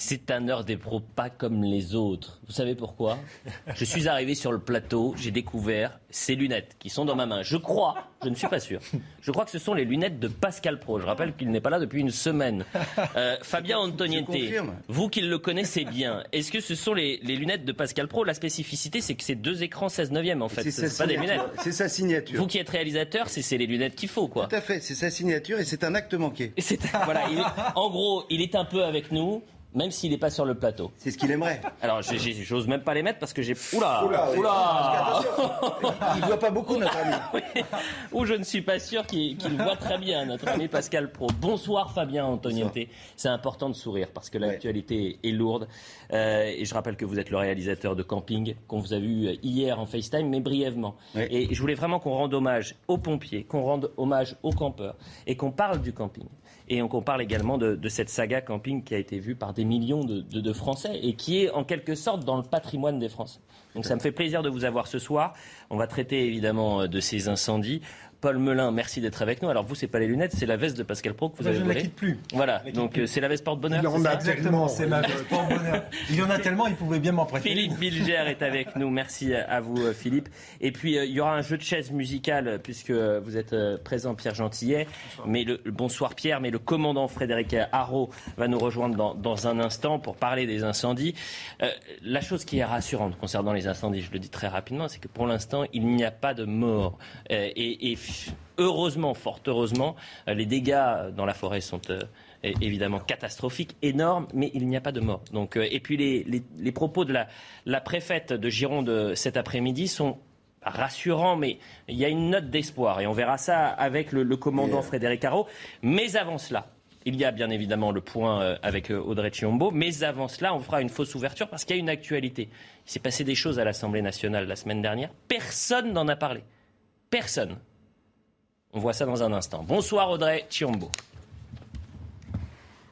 C'est un heure des pros pas comme les autres. Vous savez pourquoi? Je suis arrivé sur le plateau, j'ai découvert ces lunettes qui sont dans ma main. Je crois, je ne suis pas sûr, je crois que ce sont les lunettes de Pascal Pro. Je rappelle qu'il n'est pas là depuis une semaine. Euh, Fabien Antoniente, vous qui le connaissez bien, est-ce que ce sont les, les, lunettes de Pascal Pro? La spécificité, c'est que c'est deux écrans 16 neuvième en fait. C'est pas des lunettes. C'est sa signature. Vous qui êtes réalisateur, c'est les lunettes qu'il faut quoi. Tout à fait, c'est sa signature et c'est un acte manqué. voilà, en gros, il est un peu avec nous même s'il n'est pas sur le plateau. C'est ce qu'il aimerait. Alors, j'ose même pas les mettre parce que j'ai. Oula Oula, oula Il voit pas beaucoup, notre ami. Ou je ne suis pas sûr qu'il voit très bien, notre ami Pascal Pro. Bonsoir, Fabien Antoniente. C'est important de sourire parce que l'actualité est lourde. Euh, et je rappelle que vous êtes le réalisateur de Camping, qu'on vous a vu hier en FaceTime, mais brièvement. Et je voulais vraiment qu'on rende hommage aux pompiers, qu'on rende hommage aux campeurs et qu'on parle du camping. Et on parle également de, cette saga camping qui a été vue par des millions de, Français et qui est en quelque sorte dans le patrimoine des Français. Donc ça me fait plaisir de vous avoir ce soir. On va traiter évidemment de ces incendies. Paul Melun, merci d'être avec nous. Alors vous, c'est pas les lunettes, c'est la veste de Pascal Pro que vous avez Je ne la quitte plus. Voilà, donc euh, c'est la veste porte-bonheur. Il y en a tellement, c'est veste porte-bonheur. Il y en a tellement, il pouvait bien m'en prêter. Philippe Bilger est avec nous. Merci à vous, euh, Philippe. Et puis euh, il y aura un jeu de chaises musicale puisque vous êtes présent, Pierre Gentillet. Mais le, bonsoir Pierre, mais le commandant Frédéric Haro va nous rejoindre dans, dans, un instant pour parler des incendies. la chose qui est rassurante concernant les incendies, je le dis très rapidement, c'est que pour l'instant il n'y a pas de mort. et, et heureusement, fort heureusement, euh, les dégâts dans la forêt sont euh, évidemment catastrophiques, énormes, mais il n'y a pas de mort. Donc, euh, et puis les, propos de la, préfète de Gironde cet après-midi sont rassurants, mais il y a une note d'espoir. Et on verra ça avec le, commandant Frédéric Haro. Mais avant cela, il y a bien évidemment le point avec Audrey Chiombo, mais avant cela, on fera une fausse ouverture parce qu'il y a une actualité. Il s'est passé des choses à l'Assemblée nationale la semaine dernière. Personne n'en a parlé. Personne. On voit ça dans un instant. Bonsoir Audrey Chiombo.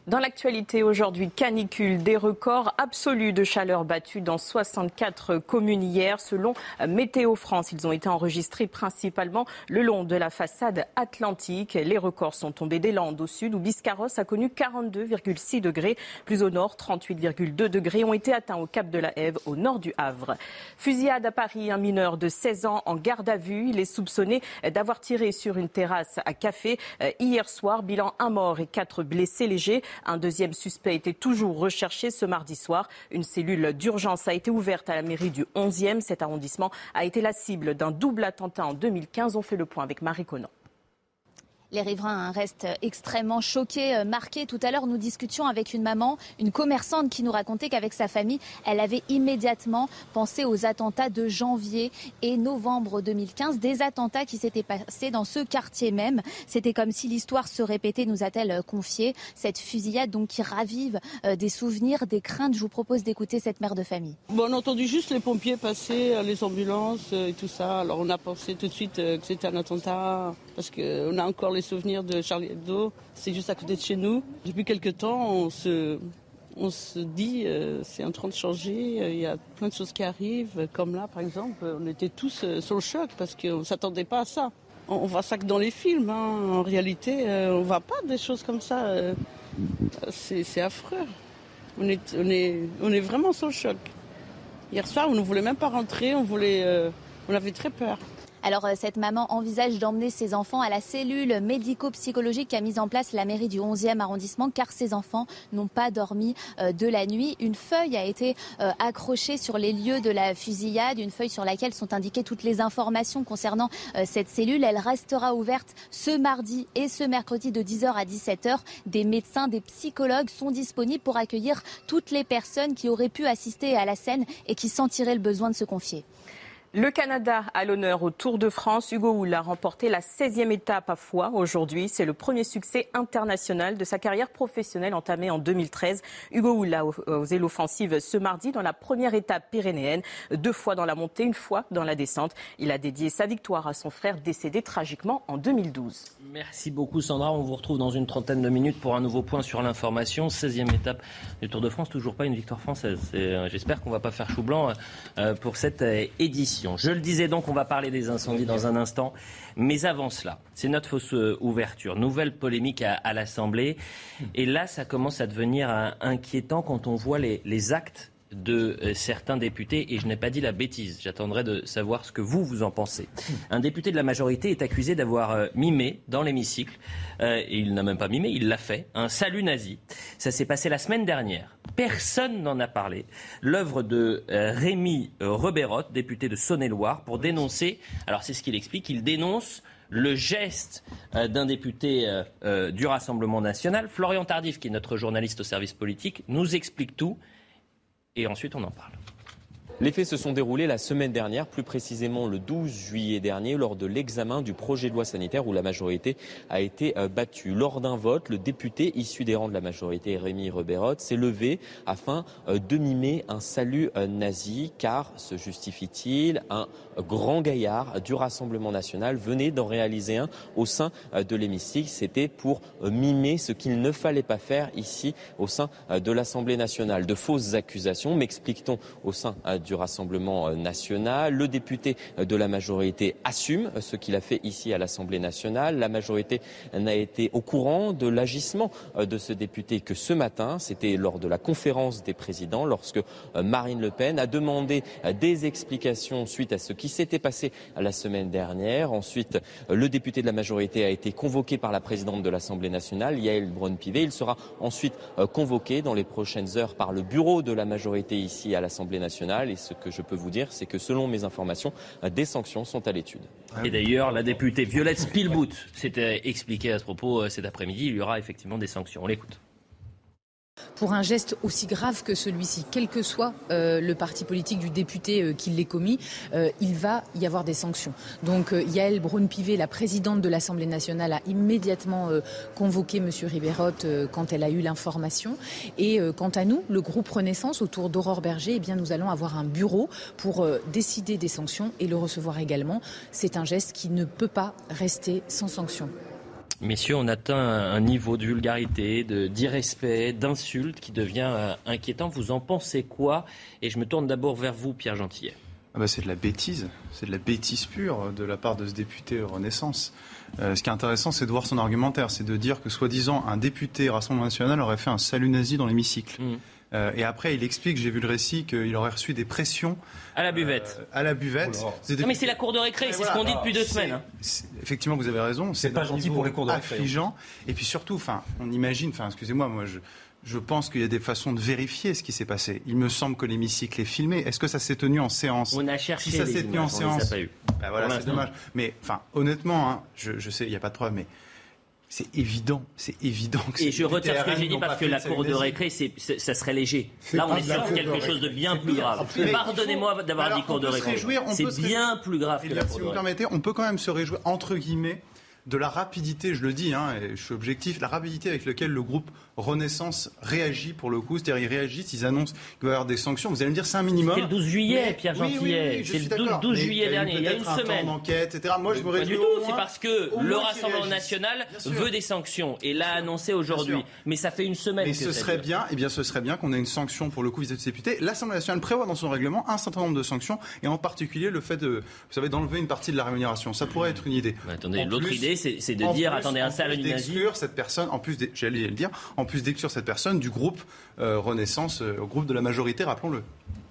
Dans l'actualité aujourd'hui, canicule, des records absolus de chaleur battus dans 64 communes hier. Selon Météo France, ils ont été enregistrés principalement le long de la façade atlantique. Les records sont tombés des Landes au sud où Biscarrosse a connu 42,6 degrés. Plus au nord, 38,2 degrés ont été atteints au Cap de la Hève au nord du Havre. Fusillade à Paris, un mineur de 16 ans en garde à vue. Il est soupçonné d'avoir tiré sur une terrasse à café euh, hier soir. Bilan un mort et quatre blessés légers. Un deuxième suspect était toujours recherché ce mardi soir. Une cellule d'urgence a été ouverte à la mairie du 11e. Cet arrondissement a été la cible d'un double attentat en 2015. On fait le point avec Marie Conan. Les riverains restent extrêmement choqués, euh, marqués. Tout à l'heure, nous discutions avec une maman, une commerçante qui nous racontait qu'avec sa famille, elle avait immédiatement pensé aux attentats de janvier et novembre 2015, des attentats qui s'étaient passés dans ce quartier même. C'était comme si l'histoire se répétait, nous a-t-elle euh, confié. Cette fusillade donc qui ravive euh, des souvenirs, des craintes. Je vous propose d'écouter cette mère de famille. Bon, on a entendu juste les pompiers passer, les ambulances et tout ça. Alors on a pensé tout de suite que c'était un attentat parce qu'on a encore les souvenirs de Charlie Hebdo. C'est juste à côté de chez nous. Depuis quelques temps, on se, on se dit euh, c'est en train de changer. Il y a plein de choses qui arrivent. Comme là, par exemple, on était tous euh, sur le choc parce qu'on ne s'attendait pas à ça. On, voit ça que dans les films. Hein. En réalité, euh, on ne voit pas des choses comme ça. c'est affreux. On est, on, est, on est vraiment sur le choc. Hier soir, on ne voulait même pas rentrer. On, voulait, on avait très peur. Alors euh, cette maman envisage d'emmener ses enfants à la cellule médico-psychologique qu'a mise en place la mairie du 11e arrondissement car ses enfants n'ont pas dormi euh, de la nuit. Une feuille a été euh, accrochée sur les lieux de la fusillade, une feuille sur laquelle sont indiquées toutes les informations concernant cette cellule. Elle restera ouverte ce mardi et ce mercredi de 10h à 17h. Des médecins, des psychologues sont disponibles pour accueillir toutes les personnes qui auraient pu assister à la scène et qui sentiraient le besoin de se confier. Le Canada a l'honneur au Tour de France. Hugo Hull a remporté la 16e étape à Foix aujourd'hui. C'est le premier succès international de sa carrière professionnelle entamée en 2013. Hugo Hull a osé l'offensive ce mardi dans la première étape pyrénéenne, deux fois dans la montée, une fois dans la descente. Il a dédié sa victoire à son frère décédé tragiquement en 2012. Merci beaucoup Sandra. On vous retrouve dans une trentaine de minutes pour un nouveau point sur l'information. 16e étape du Tour de France, toujours pas une victoire française. Euh, j'espère qu'on va pas faire chou blanc euh, pour cette euh, Je le disais donc, on va parler des incendies dans un instant. Mais avant cela, c'est notre fausse euh, ouverture. Nouvelle polémique à, l'Assemblée. Et là, ça commence à devenir euh, inquiétant quand on voit les actes de euh, certains députés, et je n'ai pas dit la bêtise, j'attendrai de savoir ce que vous, vous en pensez. Un député de la majorité est accusé d'avoir euh, mimé dans l'hémicycle, euh, et il n'a même pas mimé, il l'a fait, un salut nazi. Ça s'est passé la semaine dernière. Personne n'en a parlé. L'œuvre de Rémi Reberotte, député de Saône-et-Loire, pour dénoncer, alors c'est ce qu'il explique, il dénonce le geste d'un député du Rassemblement national. Florian Tardif, qui est notre journaliste au service politique, nous explique tout et ensuite on en parle. Les faits se sont déroulés la semaine dernière, plus précisément le 12 juillet dernier, lors de l'examen du projet de loi sanitaire où la majorité a été euh, battue. Lors d'un vote, le député issu des rangs de la majorité, Rémi Reberotte, s'est levé afin euh, de mimer un salut euh, nazi, car, se justifie-t-il, un grand gaillard du Rassemblement national venait d'en réaliser un au sein de l'hémicycle. C'était pour mimer ce qu'il ne fallait pas faire ici au sein de l'Assemblée nationale. De fausses accusations, m'explique-t-on au sein du Rassemblement national. Le député de la majorité assume ce qu'il a fait ici à l'Assemblée nationale. La majorité n'a été au courant de l'agissement de ce député que ce matin, c'était lors de la conférence des présidents, lorsque Marine Le Pen a demandé des explications suite à ce qui s'était passé la semaine dernière. Ensuite, le député de la majorité a été convoqué par la présidente de l'Assemblée nationale, Yael Braun-Pivet. Il sera ensuite convoqué dans les prochaines heures par le bureau de la majorité ici à l'Assemblée nationale ce que je peux vous dire, c'est que selon mes informations, des sanctions sont à l'étude. Et d'ailleurs, la députée Violette Spielbout s'était expliquée à ce propos euh, cet après-midi. Il y aura effectivement des sanctions. On l'écoute pour un geste aussi grave que celui-ci, quel que soit euh, le parti politique du député euh, qui l'ait commis, euh, il va y avoir des sanctions. Donc Yael Braun-Pivet, la présidente de l'Assemblée nationale, a immédiatement convoqué M. Ribérotte quand elle a eu l'information. Et quant à nous, le groupe Renaissance, autour d'Aurore Berger, eh nous allons avoir un bureau pour décider des sanctions et le recevoir également. C'est un geste qui ne peut pas rester sans sanction. Messieurs, on atteint un niveau de vulgarité, d'irrespect, d'insulte qui devient euh, inquiétant. Vous en pensez quoi? Et je me tourne d'abord vers vous, Pierre Gentillet. Ah bah c'est de la bêtise, c'est de la bêtise pure de la part de ce député Renaissance. Euh, ce qui est intéressant, c'est de voir son argumentaire, c'est de dire que soi-disant un député Rassemblement national aurait fait un salut nazi dans l'hémicycle. Mmh. Euh, et après, il explique, j'ai vu le récit, qu'il aurait reçu des pressions. À la buvette. Euh, à la buvette. Non, mais c'est la cour de récré, c'est ce qu'on dit depuis deux semaines. Hein. Effectivement, vous avez raison. C'est pas gentil pour les cours de récré. Hein. Affligeant. Et puis surtout, enfin, on imagine, enfin, excusez-moi, moi, je, je pense qu'il y a des façons de vérifier ce qui s'est passé. Il me semble que l'hémicycle est filmé. Est-ce que ça s'est tenu en séance On a cherché. Si ça s'est tenu en séance, pas eu. Bah voilà, c'est dommage. Mais enfin, honnêtement, hein, je, je, sais, il n'y a pas de preuve, mais c'est évident, c'est évident que Et je retire ce que j'ai dit parce que la cour de récré, ça serait léger. Là, on est sur quelque chose de bien plus grave. Pardonnez-moi d'avoir dit cour de récré. C'est bien plus grave que la cour Si vous permettez, on peut quand même se réjouir, entre guillemets, de la rapidité, je le dis, hein, et je suis objectif, la rapidité avec laquelle le groupe Renaissance réagit pour le coup. C'est-à-dire, ils réagissent, ils annoncent qu'il va y avoir des sanctions. Vous allez me dire, c'est un minimum. C'était le 12 juillet, Pierre Gentillet. c'est le 12, juillet dernier, il y a une semaine. enquête, etc. Moi, je me Pas du tout, c'est parce que le Rassemblement national veut des sanctions et l'a annoncé aujourd'hui. Mais ça fait une semaine. Et ce serait bien, et eh bien, ce serait bien qu'on ait une sanction pour le coup vis-à-vis des députés. L'Assemblée nationale prévoit dans son règlement un certain nombre de sanctions, et en particulier le fait de, vous savez, d'enlever une partie de la rémunération. Ça pourrait être une idée. attendez, l'autre idée, c'est de dire, attendez, un salaire d'exclure cette personne, en plus, j'allais le dire, en plus d'exclure cette personne du groupe euh, Renaissance, euh, au groupe de la majorité, rappelons-le.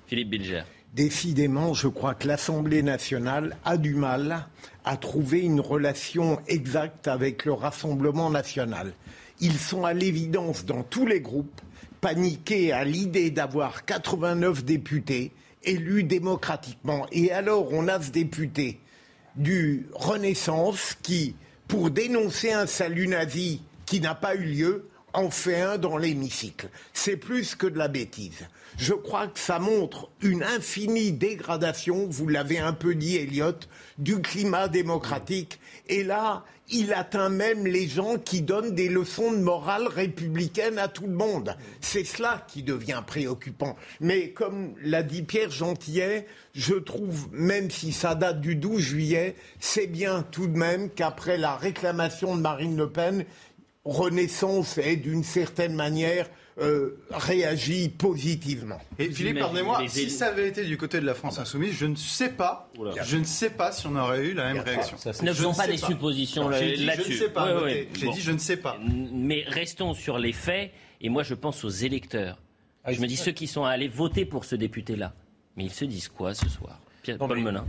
Philippe Bilger. Décidément, je crois que l'Assemblée nationale a du mal à trouver une relation exacte avec le Rassemblement national. Ils sont à l'évidence dans tous les groupes paniqués à l'idée d'avoir 89 députés élus démocratiquement. Et alors, on a ce député du Renaissance qui, pour dénoncer un salut nazi qui n'a pas eu lieu, en fait un dans l'hémicycle. C'est plus que de la bêtise. Je crois que ça montre une infinie dégradation, vous l'avez un peu dit, Elliot, du climat démocratique. Et là, il atteint même les gens qui donnent des leçons de morale républicaine à tout le monde. C'est cela qui devient préoccupant. Mais comme l'a dit Pierre Gentillet, je trouve, même si ça date du 12 juillet, c'est bien tout de même qu'après la réclamation de Marine Le Pen, Renaissance est d'une certaine manière euh, réagi positivement. Et Philippe, pardonnez-moi, si ça avait été du côté de la France insoumise, je ne sais pas, je ne sais pas si on aurait eu la même réaction. ne faisons pas des suppositions là-dessus. Je ne sais pas. J'ai dit je ne sais pas. Mais restons sur les faits. Et moi, je pense aux électeurs. Ah, je me dis ceux qui sont allés voter pour ce député-là. Mais ils se disent quoi ce soir?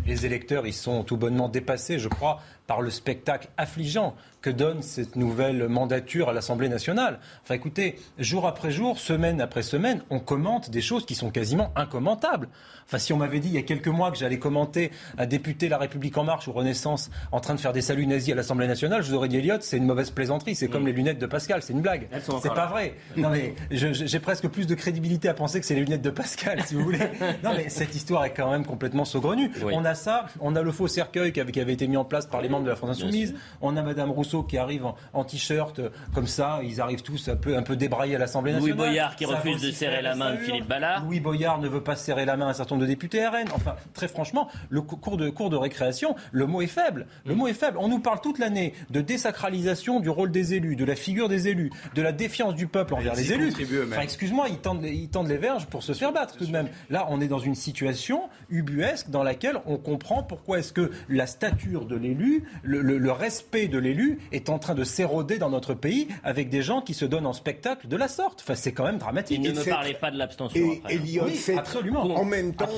Les électeurs, ils sont tout bonnement dépassés, je crois, par le spectacle affligeant que donne cette nouvelle mandature à l'Assemblée nationale. Enfin écoutez, jour après jour, semaine après semaine, on commente des choses qui sont quasiment incommentables. Enfin si on m'avait dit il y a quelques mois que j'allais commenter un député La République en marche ou Renaissance en train de faire des saluts nazis à l'Assemblée nationale, je vous aurais dit Elliot, c'est une mauvaise plaisanterie, c'est comme mm. les lunettes de Pascal, c'est une blague. C'est pas vrai. Non mais j'ai presque plus de crédibilité à penser que c'est les lunettes de Pascal, si vous voulez. Non mais cette histoire est quand même complètement saugrenue. On a ça, on a le faux cercueil qui avait été mis en place par les de la France Insoumise. On a Madame Rousseau qui arrive en, t-shirt euh, comme ça. Ils arrivent tous un peu, un peu débraillés à l'Assemblée nationale. Louis Boyard qui refuse de serrer la main de Philippe Ballard. Louis Boyard ne veut pas serrer la main à un certain nombre de députés RN. Enfin, très franchement, le cours de, cours de récréation, le mot est faible. Le mot est faible. On nous parle toute l'année de désacralisation du rôle des élus, de la figure des élus, de la défiance du peuple envers les élus. Enfin, excuse-moi, ils tendent, ils tendent les verges pour se faire battre tout de même. Là, on est dans une situation ubuesque dans laquelle on comprend pourquoi est-ce que la stature de l'élu, le, le, respect de l'élu est en train de s'éroder dans notre pays avec des gens qui se donnent en spectacle de la sorte. Enfin, c'est quand même dramatique. Et ne me parlez pas de l'abstention. Et, hein. absolument. En même temps,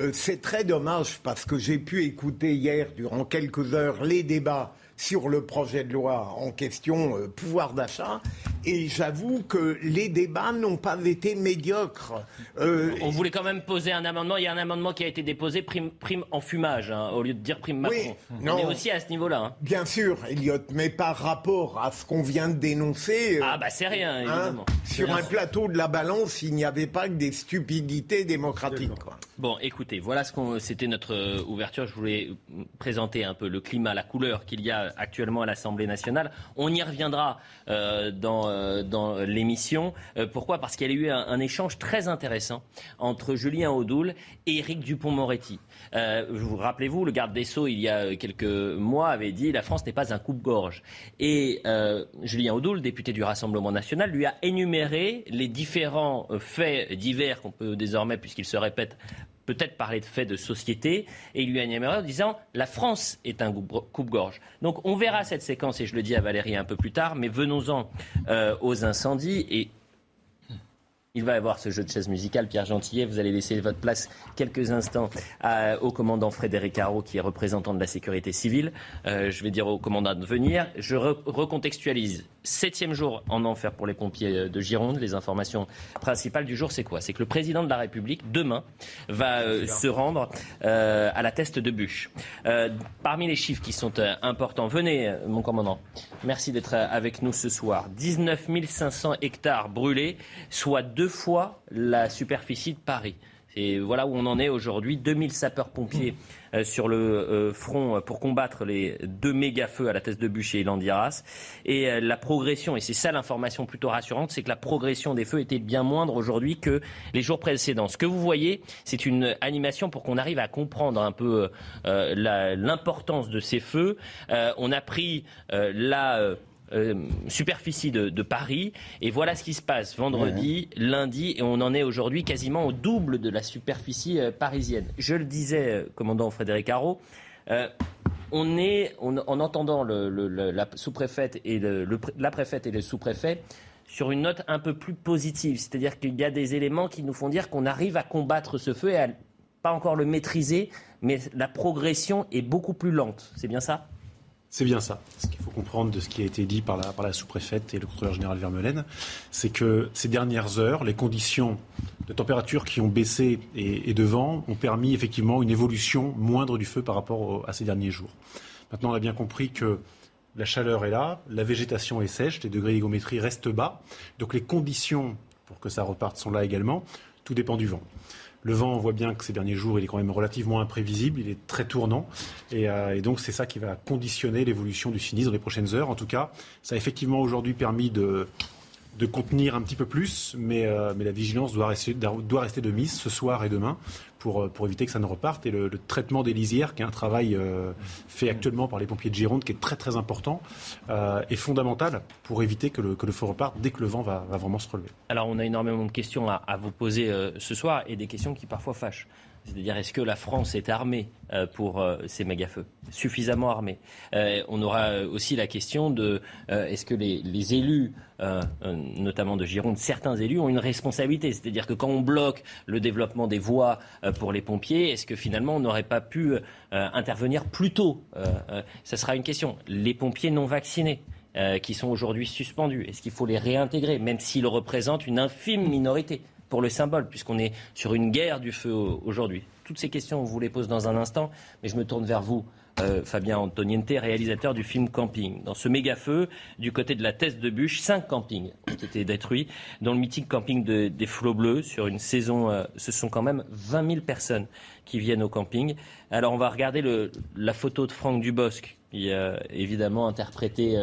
euh, c'est très dommage parce que j'ai pu écouter hier, durant quelques heures, les débats sur le projet de loi en question, euh, pouvoir d'achat. Et j'avoue que les débats n'ont pas été médiocres. Euh, On voulait quand même poser un amendement. Il y a un amendement qui a été déposé, prime, prime en fumage, hein, au lieu de dire prime Macron. Oui, On est aussi à ce niveau-là. Hein. Bien sûr, Elliot, mais par rapport à ce qu'on vient de dénoncer. Euh, ah, bah c'est rien, hein, évidemment. sur un plateau de la balance, il n'y avait pas que des stupidités démocratiques. Quoi. Bon, écoutez, voilà ce qu'on. C'était notre ouverture. Je voulais présenter un peu le climat, la couleur qu'il y a actuellement à l'Assemblée nationale. On y reviendra euh, dans, euh, dans l'émission. Euh, pourquoi? Parce qu'il y a eu un, échange très intéressant entre Julien Audoul et Éric Dupont-Moretti. vous rappelez-vous, le garde des Sceaux, il y a quelques mois, avait dit la France n'est pas un coupe-gorge. Et Julien Audoul, député du Rassemblement national, lui a énuméré les différents faits divers qu'on peut désormais, puisqu'il se répète, peut-être parler de faits de société, et il lui a énuméré en disant la France est un coupe-gorge. Donc on verra cette séquence, et je le dis à Valérie un peu plus tard, mais venons-en euh, aux incendies. Et il va y avoir ce jeu de chaise musicale. Pierre Gentillet, vous allez laisser votre place quelques instants au commandant Frédéric Haro, qui est représentant de la sécurité civile. Euh, je vais dire au commandant de venir. Je recontextualise. Septième jour en enfer pour les pompiers de Gironde. Les informations principales du jour, c'est quoi? C'est que le président de la République, demain, va euh, se rendre euh, à la teste de bûche. parmi les chiffres qui sont importants, venez, mon commandant. Merci d'être avec nous ce soir. 19 500 hectares brûlés, soit deux deux fois la superficie de Paris. Et voilà où on en est aujourd'hui. 2000 sapeurs-pompiers euh, sur le euh, front pour combattre les deux méga-feux à la tête de Bûcher et Landiras. Et euh, la progression, et c'est ça l'information plutôt rassurante, c'est que la progression des feux était bien moindre aujourd'hui que les jours précédents. Ce que vous voyez, c'est une animation pour qu'on arrive à comprendre un peu l'importance de ces feux. on a pris la euh, superficie de, Paris. Et voilà ce qui se passe vendredi, lundi, et on en est aujourd'hui quasiment au double de la superficie euh, parisienne. Je le disais, euh, commandant Frédéric Haro, on est, en entendant la sous-préfète et la préfète et le sous-préfet, sur une note un peu plus positive. C'est-à-dire qu'il y a des éléments qui nous font dire qu'on arrive à combattre ce feu et à pas encore le maîtriser, mais la progression est beaucoup plus lente. C'est bien ça? C'est bien ça. Ce qu'il faut comprendre de ce qui a été dit par la, sous-préfète et le contrôleur général Vermeulen, c'est que ces dernières heures, les conditions de température qui ont baissé et, de vent ont permis effectivement une évolution moindre du feu par rapport à ces derniers jours. Maintenant, on a bien compris que la chaleur est là, la végétation est sèche, les degrés d'hygrométrie restent bas. Donc les conditions pour que ça reparte sont là également. Tout dépend du vent. Le vent, on voit bien que ces derniers jours, il est quand même relativement imprévisible, il est très tournant. Et, euh, donc, c'est ça qui va conditionner l'évolution du sinistre dans les prochaines heures. En tout cas, ça a effectivement aujourd'hui permis de, de contenir un petit peu plus, mais, euh, la vigilance doit rester, de mise ce soir et demain pour, euh, éviter que ça ne reparte. Et le, traitement des lisières, qui est un travail euh, fait actuellement par les pompiers de Gironde, qui est très très important, est fondamental pour éviter que le, feu reparte dès que le vent va, vraiment se relever. Alors, on a énormément de questions à, vous poser ce soir et des questions qui parfois fâchent. C'est-à-dire, est-ce que la France est armée euh, pour euh, ces méga-feux? Suffisamment armée. Euh, On aura aussi la question de est-ce que les, élus, notamment de Gironde, certains élus ont une responsabilité? C'est-à-dire que quand on bloque le développement des voies pour les pompiers, est-ce que finalement on n'aurait pas pu intervenir plus tôt? Ça sera une question. Les pompiers non vaccinés qui sont aujourd'hui suspendus, est-ce qu'il faut les réintégrer, même s'ils représentent une infime minorité? Pour le symbole, puisqu'on est sur une guerre du feu au- aujourd'hui. Toutes ces questions, on vous les pose dans un instant, mais je me tourne vers vous, euh, Fabien Antoniente, réalisateur du film Camping. Dans ce méga-feu, du côté de la Teste de Bûche, cinq campings ont été détruits, dont le mythique camping de- des Flots Bleus. Sur une saison, euh, ce sont quand même 20 000 personnes qui viennent au camping. Alors, on va regarder la photo de Franck Dubosc, qui a évidemment interprété...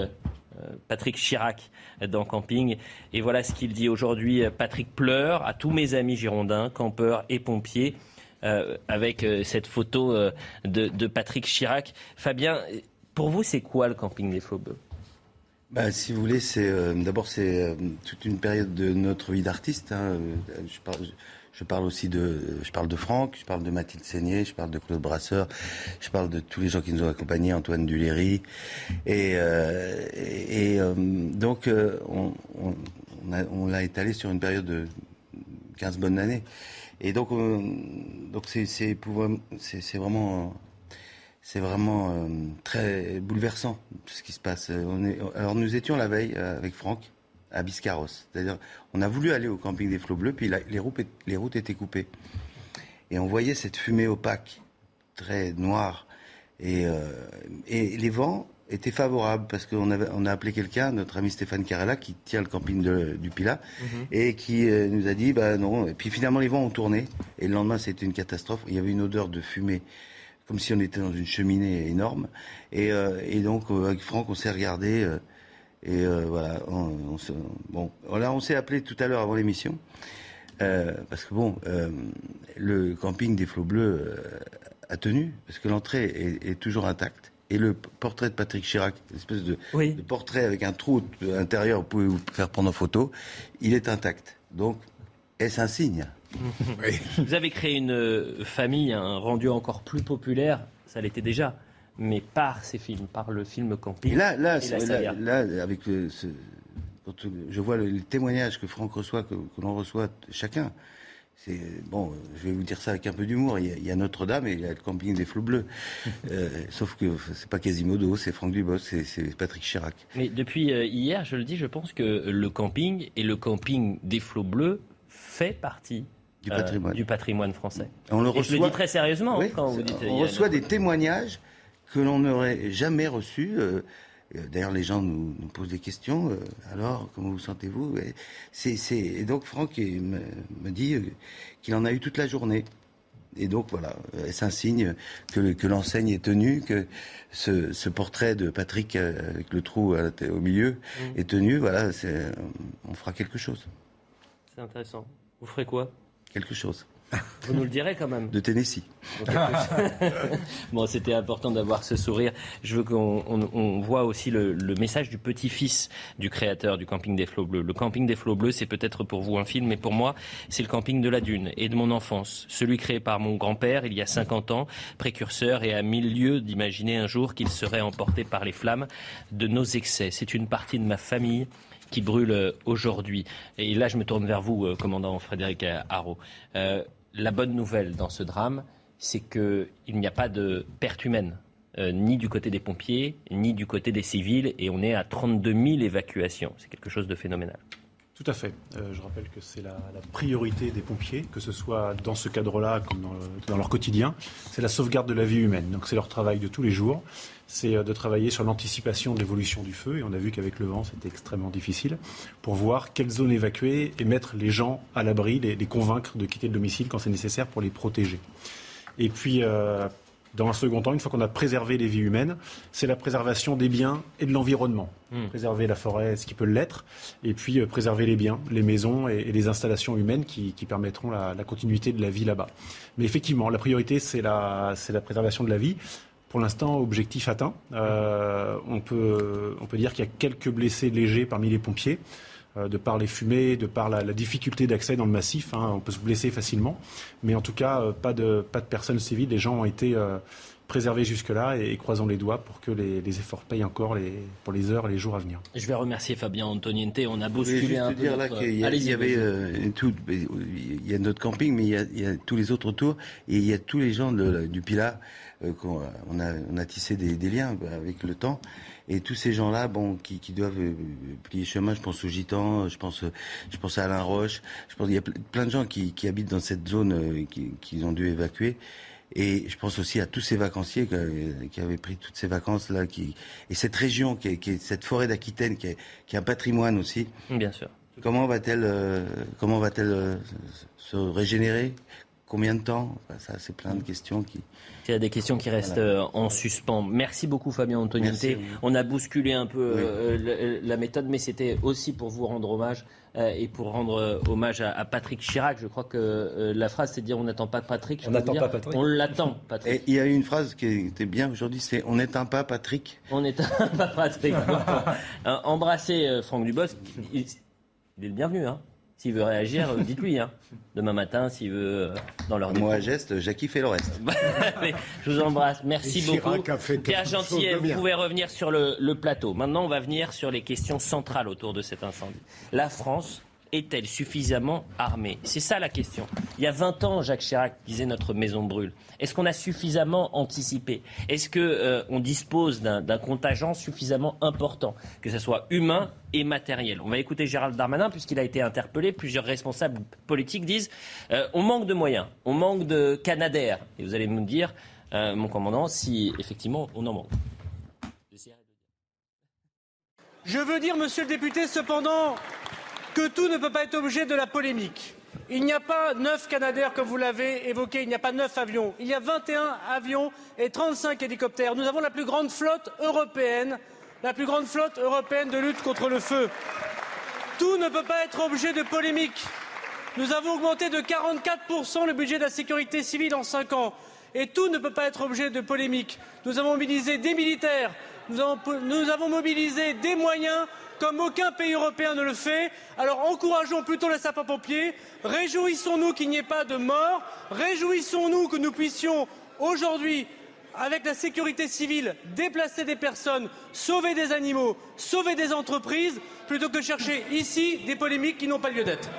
euh, euh, Patrick Chirac dans Camping. Et voilà ce qu'il dit aujourd'hui. Patrick pleure à tous mes amis girondins, campeurs et pompiers, euh, avec euh, cette photo euh, de, Patrick Chirac. Fabien, pour vous, c'est quoi le Camping des Bleus Bah, si vous voulez, c'est euh, d'abord c'est euh, toute une période de notre vie d'artiste. hein. Euh, je parle aussi de, je parle de Franck, je parle de Mathilde Seigné, je parle de Claude Brasseur, je parle de tous les gens qui nous ont accompagnés, Antoine Duléry, et, euh, euh, donc euh, on, l'a étalé sur une période de 15 bonnes années. Et donc, donc c'est c'est vraiment c'est vraiment très bouleversant ce qui se passe. Alors nous étions la veille avec Franck à Biscarros. C'est-à-dire, on a voulu aller au camping des Flots Bleus, puis la- les, routes, les routes étaient coupées. Et on voyait cette fumée opaque, très noire. Et, euh, et les vents étaient favorables parce qu'on avait, on a appelé quelqu'un, notre ami Stéphane Carella, qui tient le camping de- du Pilat, et qui euh, nous a dit, bah non. Et puis finalement, les vents ont tourné. Et le lendemain, c'était une catastrophe. Il y avait une odeur de fumée comme si on était dans une cheminée énorme. Et, euh, et donc, euh, avec Franck, on s'est regardé. euh, et euh, voilà, on, on se- bon, là, on s'est appelé tout à l'heure avant l'émission. Euh, parce que bon, euh, le camping des Flots Bleus euh, a tenu, parce que l'entrée est, est toujours intacte. Et le portrait de Patrick Chirac, une espèce de, de portrait avec un trou intérieur, vous pouvez vous faire prendre en photo, il est intact. Donc, est-ce un signe? Vous avez créé une famille, un rendu encore plus populaire, ça l'était déjà, mais par ces films, par le film Camping. Et là, là, et c'est- la là, avec le- ce- quand je vois le, les témoignages que Franck reçoit, que, que l'on reçoit chacun, c'est bon. Je vais vous dire ça avec un peu d'humour. Il y a, Notre-Dame et il y a le camping des Flots Bleus. Euh, sauf que c'est pas Quasimodo, c'est Franck Dubos, c'est Patrick Chirac. Mais depuis euh, hier, je le dis, je pense que le camping et le camping des flots bleus fait partie Du euh, patrimoine. du patrimoine français. On le Et je le reçoit- dis très sérieusement Oui, hein, quand vous dites. on reçoit des témoignages que l'on n'aurait jamais reçus. euh, euh, D'ailleurs, les gens nous, nous posent des questions. euh, alors, comment vous sentez-vous? Et donc, Franck il me, me dit qu'il en a eu toute la journée. Et donc, voilà, est-ce un signe que, que l'enseigne est tenue, que ce, ce portrait de Patrick avec le trou au milieu Mmh. est tenu? Voilà, on fera quelque chose. C'est intéressant. Vous ferez quoi? Quelque chose. Vous nous le direz quand même. De Tennessee. bon, c'était important d'avoir ce sourire. Je veux qu'on on- on voit aussi le, le message du petit-fils du créateur du camping des flots bleus. Le camping des flots bleus, c'est peut-être pour vous un film, mais pour moi, c'est le camping de la dune et de mon enfance. Celui créé par mon grand-père il y a 50 ans, précurseur et à mille lieues d'imaginer un jour qu'il serait emporté par les flammes de nos excès. C'est une partie de ma famille qui brûle aujourd'hui. Et là, je me tourne vers vous, euh, commandant Frédéric Haro. Euh, la bonne nouvelle dans ce drame, c'est qu'il n'y a pas de perte humaine, euh, ni du côté des pompiers, ni du côté des civils, et on est à 32 000 évacuations. C'est quelque chose de phénoménal. Tout à fait. Euh, je rappelle que c'est la, priorité des pompiers, que ce soit dans ce cadre-là comme dans, leur quotidien. C'est la sauvegarde de la vie humaine. Donc c'est leur travail de tous les jours. C'est euh, de travailler sur l'anticipation de l'évolution du feu. Et on a vu qu'avec le vent, c'était extrêmement difficile pour voir quelle zone évacuer et mettre les gens à l'abri, les, convaincre de quitter le domicile quand c'est nécessaire pour les protéger. Et puis, euh, dans un second temps, une fois qu'on a préservé les vies humaines, c'est la préservation des biens et de l'environnement. Hmm. Préserver la forêt, ce qui peut l'être, et puis euh, préserver les biens, les maisons et, les installations humaines qui, permettront la, continuité de la vie là-bas. Mais effectivement, la priorité, c'est la, la préservation de la vie. Pour l'instant, objectif atteint. Euh, on, peut, on peut dire qu'il y a quelques blessés légers parmi les pompiers. Euh, de par les fumées, de par la, difficulté d'accès dans le massif. Hein, on peut se blesser facilement, mais en tout cas, euh, pas de, pas de personnes civiles. Les gens ont été euh, préservés jusque-là et, croisons les doigts pour que les, efforts payent encore les, pour les heures et les jours à venir. Je vais remercier Fabien Antoniente. On a bousculé un peu. Dire là qu'il y, y, avait tout, il y a notre camping, mais il y a, tous les autres autour et il y a tous les gens du Pilat. on, a, on a tissé des, des liens avec le temps. Et tous ces gens-là, bon, qui, doivent euh, plier chemin, je pense aux gitans, je pense, je pense à Alain Roche, je pense qu'il y a plein de gens qui, habitent dans cette zone euh, qu'ils ont dû évacuer. Et je pense aussi à tous ces vacanciers qui avaient pris toutes ces vacances-là. Qui... Et cette région, qui est, cette forêt d'Aquitaine, qui est, qui un patrimoine aussi. Bien sûr. Comment va-t-elle euh, comment va-t-elle se régénérer? Combien de temps Ça, c'est plein de questions qui. Il y a des questions qui restent euh, en suspens. Merci beaucoup, Fabien Antoniente. On a bousculé un peu euh, la, méthode, mais c'était aussi pour vous rendre hommage euh, et pour rendre hommage à, Patrick Chirac. Je crois que la phrase, c'est de dire on n'attend pas Patrick. on n'attend pas Patrick. On l'attend, Patrick. il y a une phrase qui était bien aujourd'hui, c'est on n'éteint pas Patrick. On n'éteint pas Patrick. embrasser Franck Dubos, il, il est le bienvenu, hein s'il veut réagir, euh, dites-lui. Hein. Demain matin, s'il veut, euh, dans leur Moi, geste, Jackie fait le reste. je vous embrasse. Merci beaucoup. Pierre Gentil, vous pouvez revenir sur le plateau. Maintenant, on va venir sur les questions centrales autour de cet incendie. La France est-elle suffisamment armée? C'est ça la question. Il y a 20 ans, Jacques Chirac disait notre maison brûle. Est-ce qu'on a suffisamment anticipé? Est-ce qu'on euh, dispose d'un contingent suffisamment important, que ce soit humain et matériel? On va écouter Gérald Darmanin, puisqu'il a été interpellé. Plusieurs responsables politiques disent euh, on manque de moyens, on manque de canadaires. Et vous allez me dire, euh, mon commandant, si effectivement on en manque. Je veux dire, monsieur le député, cependant, que tout ne peut pas être objet de la polémique. Il n'y a pas neuf Canadaires, comme vous l'avez évoqué, il n'y a pas neuf avions. Il y a 21 avions et 35 hélicoptères. Nous avons la plus grande flotte européenne, la plus grande flotte européenne de lutte contre le feu. Tout ne peut pas être objet de polémique. Nous avons augmenté de 44% le budget de la sécurité civile en cinq ans. Et tout ne peut pas être objet de polémique. Nous avons mobilisé des militaires, nous avons mobilisé des moyens comme aucun pays européen ne le fait. Alors encourageons plutôt les sapeurs-pompiers, réjouissons-nous qu'il n'y ait pas de morts, réjouissons-nous que nous puissions aujourd'hui avec la sécurité civile, déplacer des personnes, sauver des animaux, sauver des entreprises, plutôt que chercher ici des polémiques qui n'ont pas lieu d'être.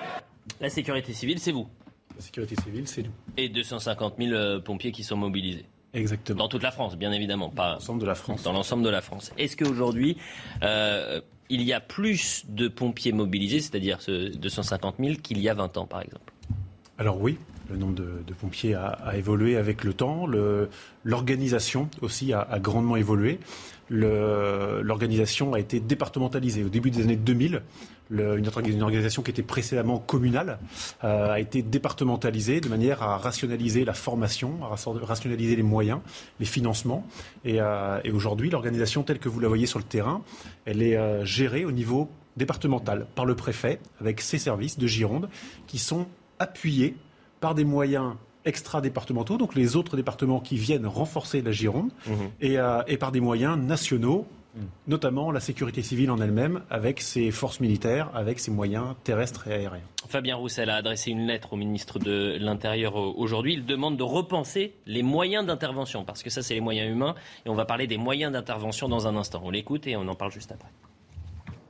La sécurité civile, c'est vous. La sécurité civile, c'est nous. Et 250 000 euh, pompiers qui sont mobilisés. Exactement. Dans toute la France, bien évidemment. Pas dans l'ensemble de la France. Dans l'ensemble de la France. Est-ce qu'aujourd'hui, euh, il y a plus de pompiers mobilisés, c'est-à-dire ce 250 000, qu'il y a 20 ans, par exemple Alors oui, le nombre de, pompiers a, évolué avec le temps. L'organisation aussi a, grandement évolué. L'organisation a été départementalisée. Au début des années 2000, une, organisation qui était précédemment communale euh, a été départementalisée de manière à rationaliser la formation, à rationaliser les moyens, les financements. Euh, et, aujourd'hui, l'organisation telle que vous la voyez sur le terrain, elle est euh, gérée au niveau départemental par le préfet avec ses services de Gironde qui sont appuyés par des moyens extra-départementaux, donc les autres départements qui viennent renforcer la Gironde, mmh. et par des moyens nationaux notamment la sécurité civile en elle-même, avec ses forces militaires, avec ses moyens terrestres et aériens. Fabien Roussel a adressé une lettre au ministre de l'Intérieur aujourd'hui. Il demande de repenser les moyens d'intervention, parce que ça, c'est les moyens humains, et on va parler des moyens d'intervention dans un instant. On l'écoute et on en parle juste après.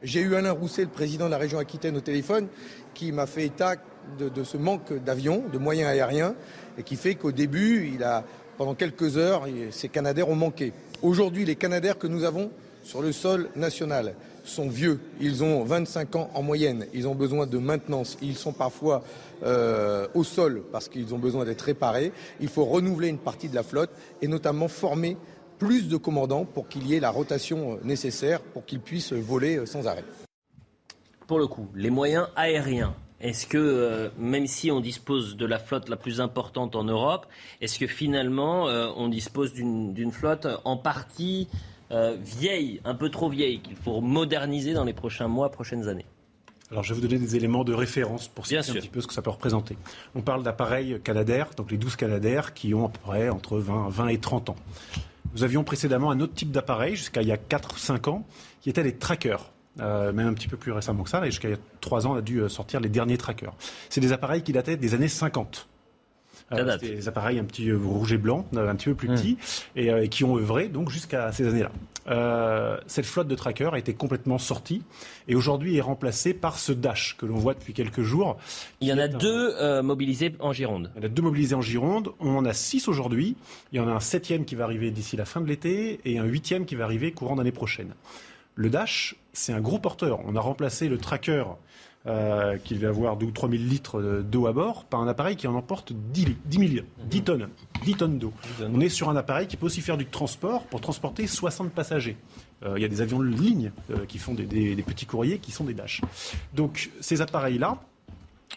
J'ai eu Alain Rousset, le président de la région Aquitaine, au téléphone, qui m'a fait état de, de ce manque d'avions, de moyens aériens, et qui fait qu'au début, il a, pendant quelques heures, ces Canadaires ont manqué. Aujourd'hui, les Canadaires que nous avons sur le sol national sont vieux. Ils ont 25 ans en moyenne. Ils ont besoin de maintenance. Ils sont parfois euh, au sol parce qu'ils ont besoin d'être réparés. Il faut renouveler une partie de la flotte et notamment former plus de commandants pour qu'il y ait la rotation nécessaire pour qu'ils puissent voler sans arrêt. Pour le coup, les moyens aériens, est-ce que, euh, même si on dispose de la flotte la plus importante en Europe, est-ce que finalement euh, on dispose d'une flotte en partie euh, vieille, un peu trop vieille, qu'il faut moderniser dans les prochains mois, prochaines années alors, je vais vous donner des éléments de référence pour savoir un petit peu ce que ça peut représenter. On parle d'appareils Canadair, donc les 12 Canadair qui ont à peu près entre 20, 20 et 30 ans. Nous avions précédemment un autre type d'appareil, jusqu'à il y a 4-5 ans, qui étaient les trackers. Euh, même un petit peu plus récemment que ça, jusqu'à il y a 3 ans, on a dû euh, sortir les derniers trackers. C'est des appareils qui dataient des années 50. Euh, des appareils un petit euh, rouge et blanc, euh, un petit peu plus hmm. petits, et, qui ont œuvré donc jusqu'à ces années-là. cette flotte de trackers a été complètement sortie et aujourd'hui est remplacée par ce Dash que l'on voit depuis quelques jours. Il y en a deux mobilisés en Gironde. Il y en a deux mobilisés en Gironde. On en a six aujourd'hui. Il y en a un septième qui va arriver d'ici la fin de l'été et un huitième qui va arriver courant d'année prochaine. Le Dash, c'est un gros porteur. On a remplacé le tracker euh, qui devait avoir 2 ou 3 000 litres d'eau à bord, par un appareil qui en emporte 10, 10 10 tonnes, 10 tonnes d'eau. On est sur un appareil qui peut aussi faire du transport pour transporter 60 passagers. Euh, il y a des avions de ligne euh, qui font des, petits courriers qui sont des Dash. Donc ces appareils-là,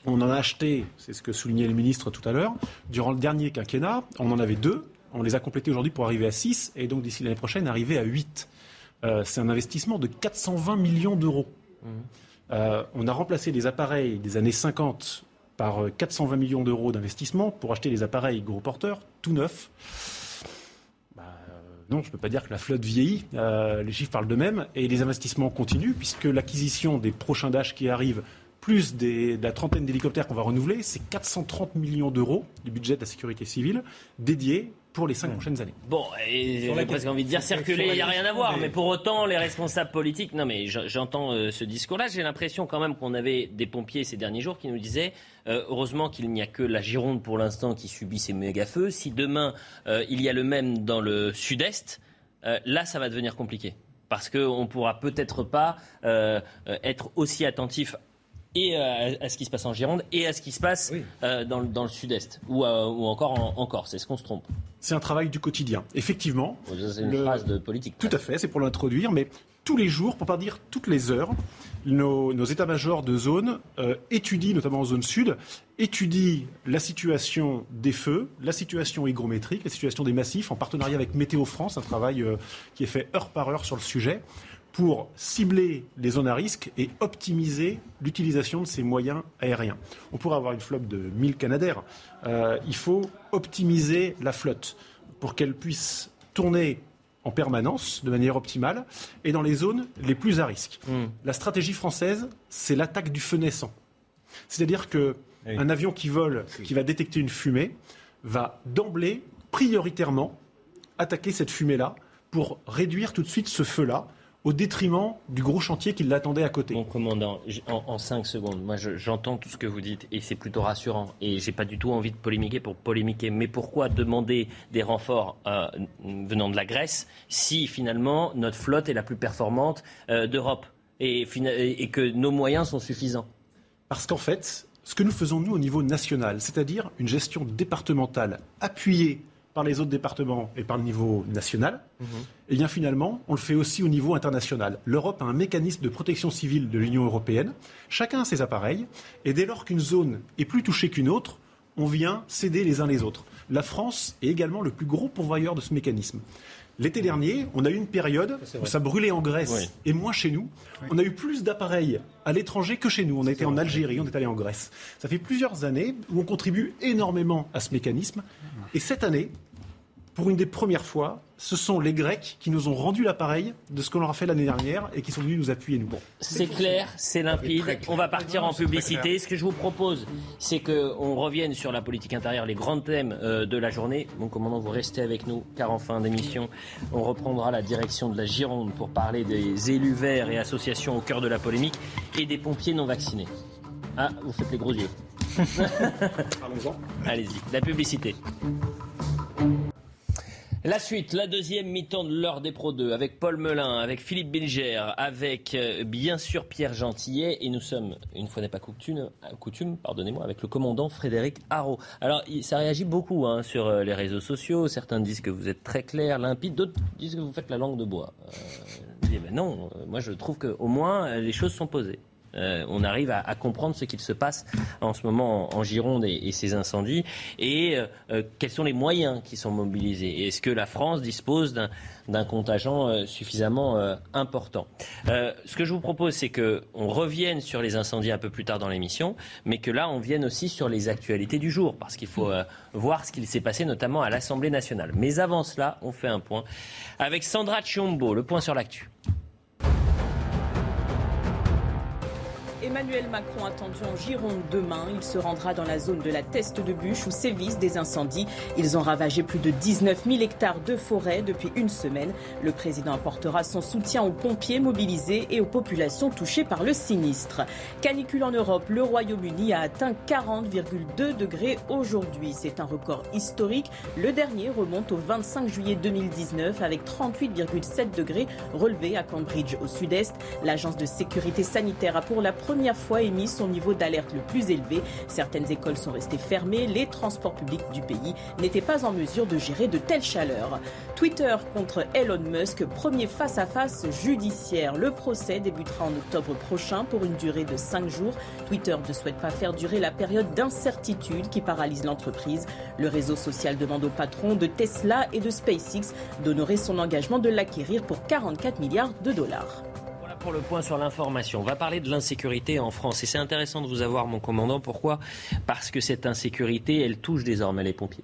on en a acheté, c'est ce que soulignait le ministre tout à l'heure, durant le dernier quinquennat, on en avait deux, on les a complétés aujourd'hui pour arriver à 6 et donc d'ici l'année prochaine arriver à 8. c'est un investissement de 420 millions d'euros. Mmh. Euh, on a remplacé les appareils des années 50 par 420 euh, millions d'euros d'investissement pour acheter des appareils gros porteurs, tout neufs. Bah, euh, non, je ne peux pas dire que la flotte vieillit. les chiffres parlent d'eux-mêmes et les investissements continuent puisque l'acquisition des prochains Dash qui arrivent, plus de la trentaine d'hélicoptères qu'on va renouveler, c'est 430 millions d'euros du budget de la sécurité civile dédié pour les cinq prochaines années. Bon, et j'ai presque envie de dire circuler, il n'y a rien à voir. Mais pour autant, les responsables politiques, non mais j'entends euh, ce discours-là, j'ai l'impression quand même qu'on avait des pompiers ces derniers jours qui nous disaient, euh, heureusement qu'il n'y a que la Gironde pour l'instant qui subit ces méga-feux. Si demain, euh, il y a le même dans le sud-est, là, ça va devenir compliqué. Parce qu'on ne pourra peut-être pas être aussi attentif et euh, à, ce qui se passe en Gironde et à ce qui se passe euh, dans, le sud-est ou, euh, ou, encore en, Corse. Est-ce qu'on se trompe C'est un travail du quotidien. Effectivement. C'est une phrase de politique. Tout à fait, c'est pour l'introduire, mais tous les jours, pour pas dire toutes les heures, nos, états-majors de zone étudient, notamment en zone sud, étudient la situation des feux, la situation hygrométrique, la situation des massifs, en partenariat avec Météo France, un travail qui est fait heure par heure sur le sujet pour cibler les zones à risque et optimiser l'utilisation de ces moyens aériens. On pourrait avoir une flotte de 1000 Canadaires. Euh, il faut optimiser la flotte pour qu'elle puisse tourner en permanence, de manière optimale, et dans les zones les plus à risque. Hmm. La stratégie française, c'est l'attaque du feu naissant. C'est-à-dire qu'un avion qui vole, qui va détecter une fumée, va d'emblée, prioritairement, attaquer cette fumée-là pour réduire tout de suite ce feu-là au détriment du gros chantier qui l'attendait à côté. Mon commandant, en, cinq secondes, moi j'entends tout ce que vous dites et c'est plutôt rassurant. Et j'ai pas du tout envie de polémiquer pour polémiquer. Mais pourquoi demander des renforts euh, venant de la Grèce si finalement notre flotte est la plus performante euh, d'Europe et, et que nos moyens sont suffisants? Parce qu'en fait, ce que nous faisons nous au niveau national, c'est-à-dire une gestion départementale appuyée par les autres départements et par le niveau national, mhm. et eh bien finalement, on le fait aussi au niveau international. L'Europe a un mécanisme de protection civile de l'Union européenne. Chacun a ses appareils, et dès lors qu'une zone est plus touchée qu'une autre, on vient céder les uns les autres. La France est également le plus gros pourvoyeur de ce mécanisme. L'été dernier, on a eu une période où ça brûlait en Grèce et moins chez nous. On a eu plus d'appareils à l'étranger que chez nous. On a été en Algérie, on est allé en Grèce. Ça fait plusieurs années où on contribue énormément à ce mécanisme. Et cette année, pour une des premières fois, ce sont les Grecs qui nous ont rendu l'appareil de ce qu'on leur a fait l'année dernière et qui sont venus nous appuyer, nous. Bon. C'est clair, c'est limpide. On va partir en publicité. Ce que je vous propose, c'est qu'on revienne sur la politique intérieure, les grands thèmes euh, de la journée. Mon commandant, vous restez avec nous, car en fin d'émission, on reprendra la direction de la Gironde pour parler des élus verts et associations au cœur de la polémique et des pompiers non vaccinés. Ah, vous faites les gros yeux. Allons-y. Allez-y, la publicité. La suite, la deuxième mi-temps de l'heure des Pro 2 avec Paul Melun, avec Philippe Bilger, avec euh, bien sûr Pierre Gentillet et nous sommes, une fois n'est pas coutume, coutume pardonnez-moi, avec le commandant Frédéric Haro. Alors ça réagit beaucoup hein, sur euh, les réseaux sociaux, certains disent que vous êtes très clair, limpide, d'autres disent que vous faites la langue de bois. Euh, ben non, moi je trouve qu'au moins les choses sont posées. Euh, on arrive à, comprendre ce qu'il se passe en ce moment en, Gironde et, ces incendies et euh, euh, quels sont les moyens qui sont mobilisés? Est-ce que la France dispose d'un contingent suffisamment important? ce que je vous propose, c'est qu'on revienne sur les incendies un peu plus tard dans l'émission, mais que là, on vienne aussi sur les actualités du jour, parce qu'il faut voir ce qu'il s'est passé notamment à l'Assemblée nationale. Mais avant cela, on fait un point avec Sandra Chiombo, le point sur l'actu. Emmanuel Macron attendu en Gironde demain. Il se rendra dans la zone de la Teste de Bûche où sévissent des incendies. Ils ont ravagé plus de 19 000 hectares de forêt depuis une semaine. Le président apportera son soutien aux pompiers mobilisés et aux populations touchées par le sinistre. Canicule en Europe, le Royaume-Uni a atteint 40,2 degrés aujourd'hui. C'est un record historique. Le dernier remonte au 25 juillet 2019 avec 38,7 degrés relevés à Cambridge au sud-est. L'agence de sécurité sanitaire a pour la première première fois émis son niveau d'alerte le plus élevé. Certaines écoles sont restées fermées. Les transports publics du pays n'étaient pas en mesure de gérer de telles chaleurs. Twitter contre Elon Musk, premier face-à-face judiciaire. Le procès débutera en octobre prochain pour une durée de cinq jours. Twitter ne souhaite pas faire durer la période d'incertitude qui paralyse l'entreprise. Le réseau social demande au patron de Tesla et de SpaceX d'honorer son engagement de l'acquérir pour 44 milliards de dollars pour le point sur l'information. On va parler de l'insécurité en France. Et c'est intéressant de vous avoir, mon commandant. Pourquoi? Parce que cette insécurité, elle touche désormais les pompiers.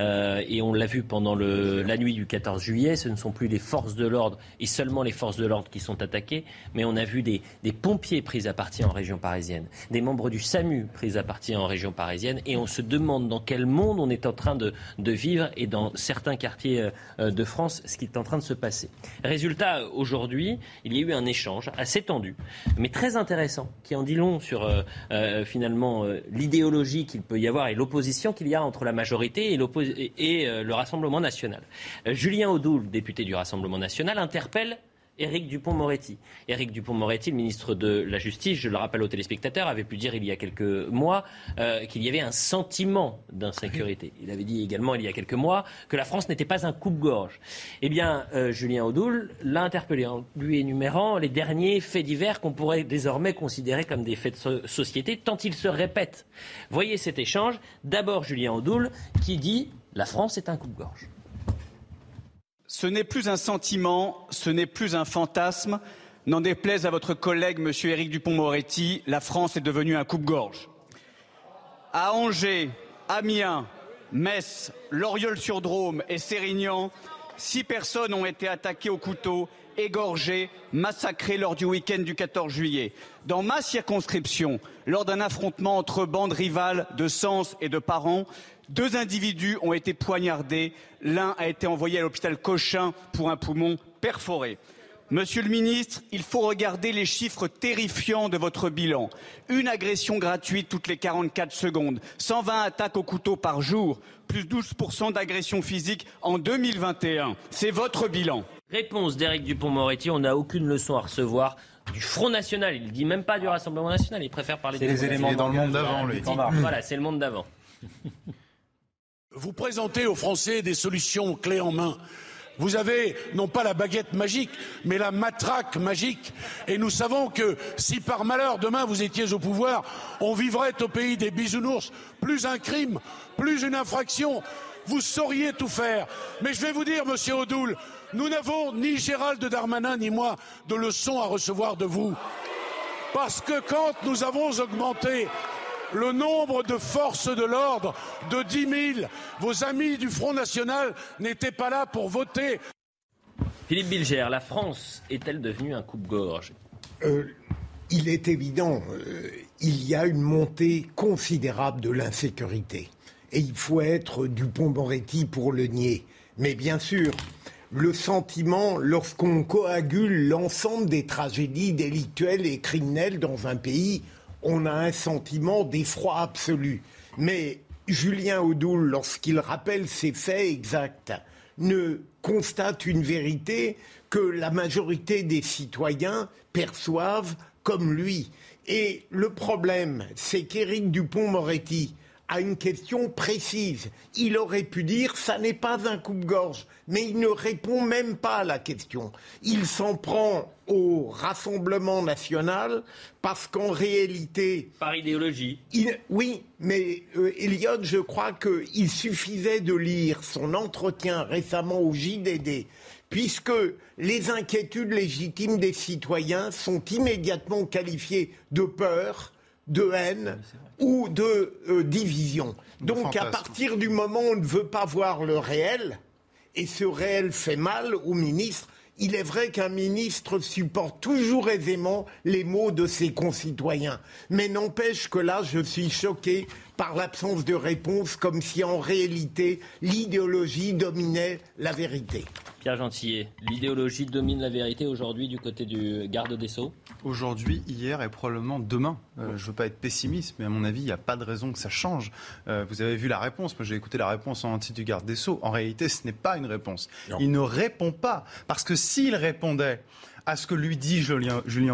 Euh, et on l'a vu pendant la nuit du 14 juillet, ce ne sont plus les forces de l'ordre et seulement les forces de l'ordre qui sont attaquées, mais on a vu des, pompiers pris à partie en région parisienne, des membres du SAMU pris à partie en région parisienne, et on se demande dans quel monde on est en train de, vivre et dans certains quartiers euh, de France ce qui est en train de se passer. Résultat, aujourd'hui, il y a eu un échange assez tendu, mais très intéressant, qui en dit long sur euh, finalement l'idéologie qu'il peut y avoir et l'opposition qu'il y a entre la majorité et l'opposition et, euh, le Rassemblement national. Euh, Julien Audoul, député du Rassemblement national, interpelle Éric Dupont-Moretti. Éric Dupont-Moretti, le ministre de la Justice, je le rappelle aux téléspectateurs, avait pu dire il y a quelques mois euh, qu'il y avait un sentiment d'insécurité. Il avait dit également il y a quelques mois que la France n'était pas un coupe-gorge. Eh bien, Julien Audoul l'a interpellé en lui énumérant les derniers faits divers qu'on pourrait désormais considérer comme des faits de société, tant ils se répètent. Voyez cet échange. D'abord, Julien Audoul qui dit la France est un coupe-gorge. Ce n'est plus un sentiment, ce n'est plus un fantasme. N'en déplaise à votre collègue, M. Éric Dupont-Moretti, la France est devenue un coupe-gorge. À Angers, Amiens, Metz, Loriol-sur-Drôme et Sérignan, six personnes ont été attaquées au couteau, égorgées, massacrées lors du week-end du 14 juillet. Dans ma circonscription, lors d'un affrontement entre bandes rivales de Sens et de Parents, deux individus ont été poignardés. L'un a été envoyé à l'hôpital Cochin pour un poumon perforé. Monsieur le ministre, il faut regarder les chiffres terrifiants de votre bilan. Une agression gratuite toutes les 44 secondes, 120 attaques au couteau par jour, plus 12% d'agressions physiques en 2021. C'est votre bilan. Réponse d'Éric Dupont-Moretti, on n'a aucune leçon à recevoir du Front National. Il ne dit même pas du Rassemblement National, il préfère parler des les éléments dans le monde d'avant, lui. Voilà, c'est le monde d'avant. Vous présentez aux Français des solutions clés en main. Vous avez non pas la baguette magique, mais la matraque magique. Et nous savons que si par malheur demain vous étiez au pouvoir, on vivrait au pays des bisounours. Plus un crime, plus une infraction. Vous sauriez tout faire. Mais je vais vous dire, monsieur Odoul, nous n'avons ni Gérald Darmanin ni moi de leçons à recevoir de vous. Parce que quand nous avons augmenté le nombre de forces de l'ordre de 10 000. Vos amis du Front National n'étaient pas là pour voter. Philippe Bilger, la France est-elle devenue un coupe-gorge? Euh, Il est évident, euh, il y a une montée considérable de l'insécurité. Et il faut être Dupont-Moretti pour le nier. Mais bien sûr, le sentiment, lorsqu'on coagule l'ensemble des tragédies délictuelles et criminelles dans un pays, on a un sentiment d'effroi absolu. Mais Julien Audoul, lorsqu'il rappelle ces faits exacts, ne constate une vérité que la majorité des citoyens perçoivent comme lui. Et le problème, c'est qu'Éric Dupont-Moretti a une question précise. Il aurait pu dire ça n'est pas un coupe-gorge, mais il ne répond même pas à la question. Il s'en prend au Rassemblement national parce qu'en réalité. Par idéologie. oui, mais euh, Elliot, je crois qu'il suffisait de lire son entretien récemment au JDD puisque les inquiétudes légitimes des citoyens sont immédiatement qualifiées de peur, de haine ou de euh, division. Donc à partir du moment où on ne veut pas voir le réel, et ce réel fait mal au ministre, il est vrai qu'un ministre supporte toujours aisément les mots de ses concitoyens. Mais n'empêche que là, je suis choqué par l'absence de réponse, comme si en réalité l'idéologie dominait la vérité. Pierre Gentillet, l'idéologie domine la vérité aujourd'hui du côté du garde des Sceaux? Aujourd'hui, hier et probablement demain. Euh, je ne veux pas être pessimiste, mais à mon avis, il n'y a pas de raison que ça change. Euh, vous avez vu la réponse. Moi, j'ai écouté la réponse en entier du garde des Sceaux. En réalité, ce n'est pas une réponse. Il ne répond pas. Parce que s'il répondait, à ce que lui dit Julien, Julien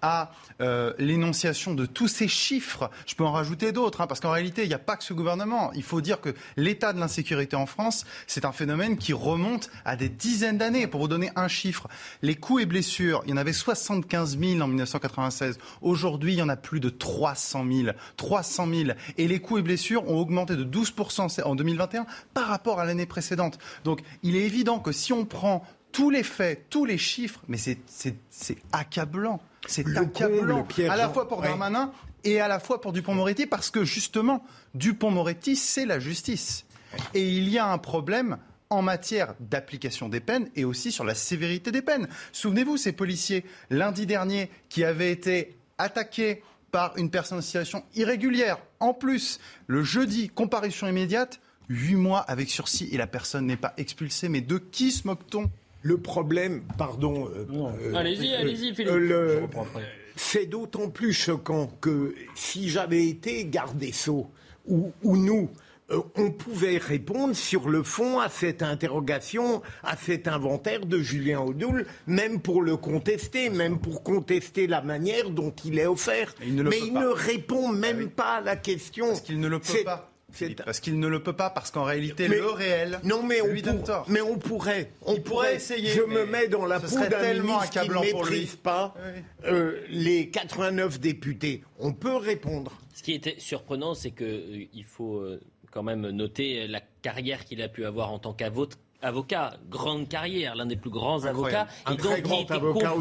à euh, l'énonciation de tous ces chiffres. Je peux en rajouter d'autres, hein, parce qu'en réalité, il n'y a pas que ce gouvernement. Il faut dire que l'état de l'insécurité en France, c'est un phénomène qui remonte à des dizaines d'années. Pour vous donner un chiffre, les coups et blessures, il y en avait 75 000 en 1996. Aujourd'hui, il y en a plus de 300 000. 300 000. Et les coups et blessures ont augmenté de 12 en 2021 par rapport à l'année précédente. Donc, il est évident que si on prend tous les faits, tous les chiffres, mais c'est accablant. C'est accablant. à la fois pour Darmanin et à la fois pour Dupont-Moretti, parce que justement, Dupont-Moretti, c'est la justice. Et il y a un problème en matière d'application des peines et aussi sur la sévérité des peines. Souvenez-vous, ces policiers, lundi dernier, qui avaient été attaqués par une personne en situation irrégulière. En plus, le jeudi, comparution immédiate, huit mois avec sursis et la personne n'est pas expulsée. Mais de qui se moque-t-on? Le problème, pardon. Euh, euh, allez-y, allez-y, Philippe. c'est d'autant plus choquant que si j'avais été garde des Sceaux, ou, nous, euh, on pouvait répondre sur le fond à cette interrogation, à cet inventaire de Julien Audoul, même pour le contester, même pour contester la manière dont il est offert. Mais il ne, répond même ah pas à la question. Parce qu'il ne le peut pas. Parce qu'il ne le peut pas, parce qu'en réalité, le réel non, mais lui on donne tort. Mais on pourrait. On pourrait, essayer. Je me mets dans la peau d'un ministre qui ne méprise pas euh, les 89 députés. On peut répondre. Ce qui était surprenant, c'est qu'il euh, faut euh, quand même noter la carrière qu'il a pu avoir en tant qu'avocat avocat, grande carrière, l'un des plus grands avocats, et donc qui était, avocat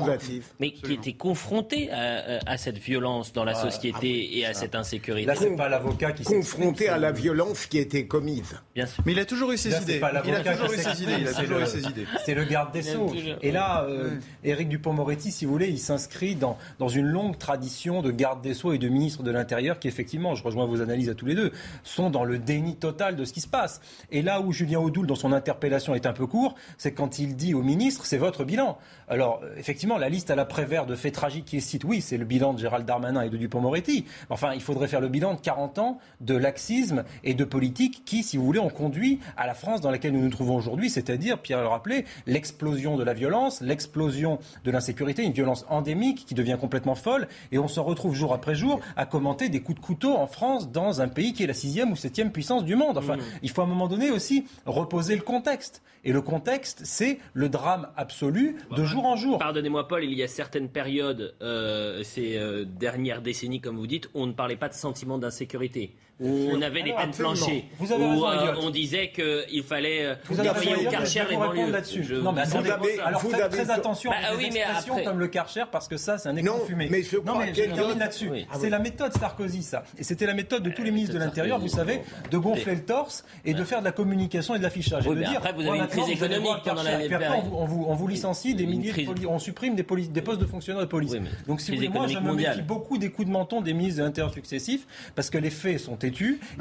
mais qui était confronté à, cette violence dans la société et à cette insécurité. Là, c'est pas l'avocat qui confronté à la violence qui était commise. Bien sûr. Mais il a toujours eu ses idées. Il a toujours eu ses idées. Il a toujours eu ses idées. C'est le garde des sceaux. Et là, euh, Éric Dupont-Moretti, si vous voulez, il s'inscrit dans dans une longue tradition de garde des sceaux et de ministre de l'Intérieur qui, effectivement, je rejoins vos analyses à tous les deux, sont dans le déni total de ce qui se passe. Et là où Julien Audoul, dans son interpellation est un peu court, c'est quand il dit au ministre, c'est votre bilan. Alors, effectivement, la liste à la Prévert de faits tragiques qui cite, oui, c'est le bilan de Gérald Darmanin et de Dupont-Moretti. Enfin, il faudrait faire le bilan de 40 ans de laxisme et de politique qui, si vous voulez, ont conduit à la France dans laquelle nous nous trouvons aujourd'hui, c'est-à-dire, Pierre le rappelait, l'explosion de la violence, l'explosion de l'insécurité, une violence endémique qui devient complètement folle, et on se retrouve jour après jour à commenter des coups de couteau en France dans un pays qui est la sixième ou septième puissance du monde. Enfin, mmh. il faut à un moment donné aussi reposer le contexte. Et le contexte, c'est le drame absolu de jour en jour. Pardonnez-moi, Paul, il y a certaines périodes, euh, ces euh, dernières décennies, comme vous dites, on ne parlait pas de sentiment d'insécurité on avait les peines planchées, où euh, on disait qu'il fallait euh, vous envoyer au Karcher les banlieues. Là-dessus. Non, mais attendez, alors faites très attention à des expressions comme le Karcher parce que ça, c'est un écran fumé. Mais je non, mais je termine là-dessus. C'est la méthode Sarkozy, ça. Et c'était la méthode de tous les ministres de l'Intérieur, vous savez, de gonfler le torse et de faire de la communication et de l'affichage. Et de dire, après, vous avez une crise économique pendant l'année on vous licencie des milliers, on supprime des postes de fonctionnaires de police. Donc, si vous voulez, moi, je me méfie beaucoup des coups de menton des ministres de l'Intérieur successifs parce que les faits sont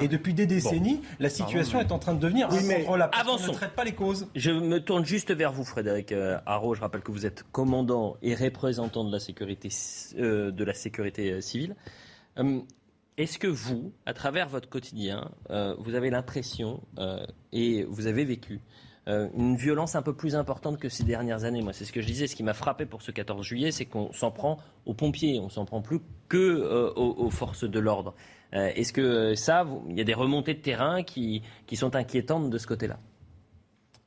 et depuis des décennies, la situation est en train de devenir oui, mais avançons. On ne traite pas les causes. Je me tourne juste vers vous, Frédéric euh, Haro. Je rappelle que vous êtes commandant et représentant de la sécurité, euh, de la sécurité euh, civile. Est-ce que vous, à travers votre quotidien, vous avez l'impression et vous avez vécu euh, une violence un peu plus importante que ces dernières années. Moi, c'est ce que je disais. Ce qui m'a frappé pour ce 14 juillet, c'est qu'on s'en prend aux pompiers, on s'en prend plus que euh, aux, forces de l'ordre. Euh, est-ce que ça, il y a des remontées de terrain qui, sont inquiétantes de ce côté-là?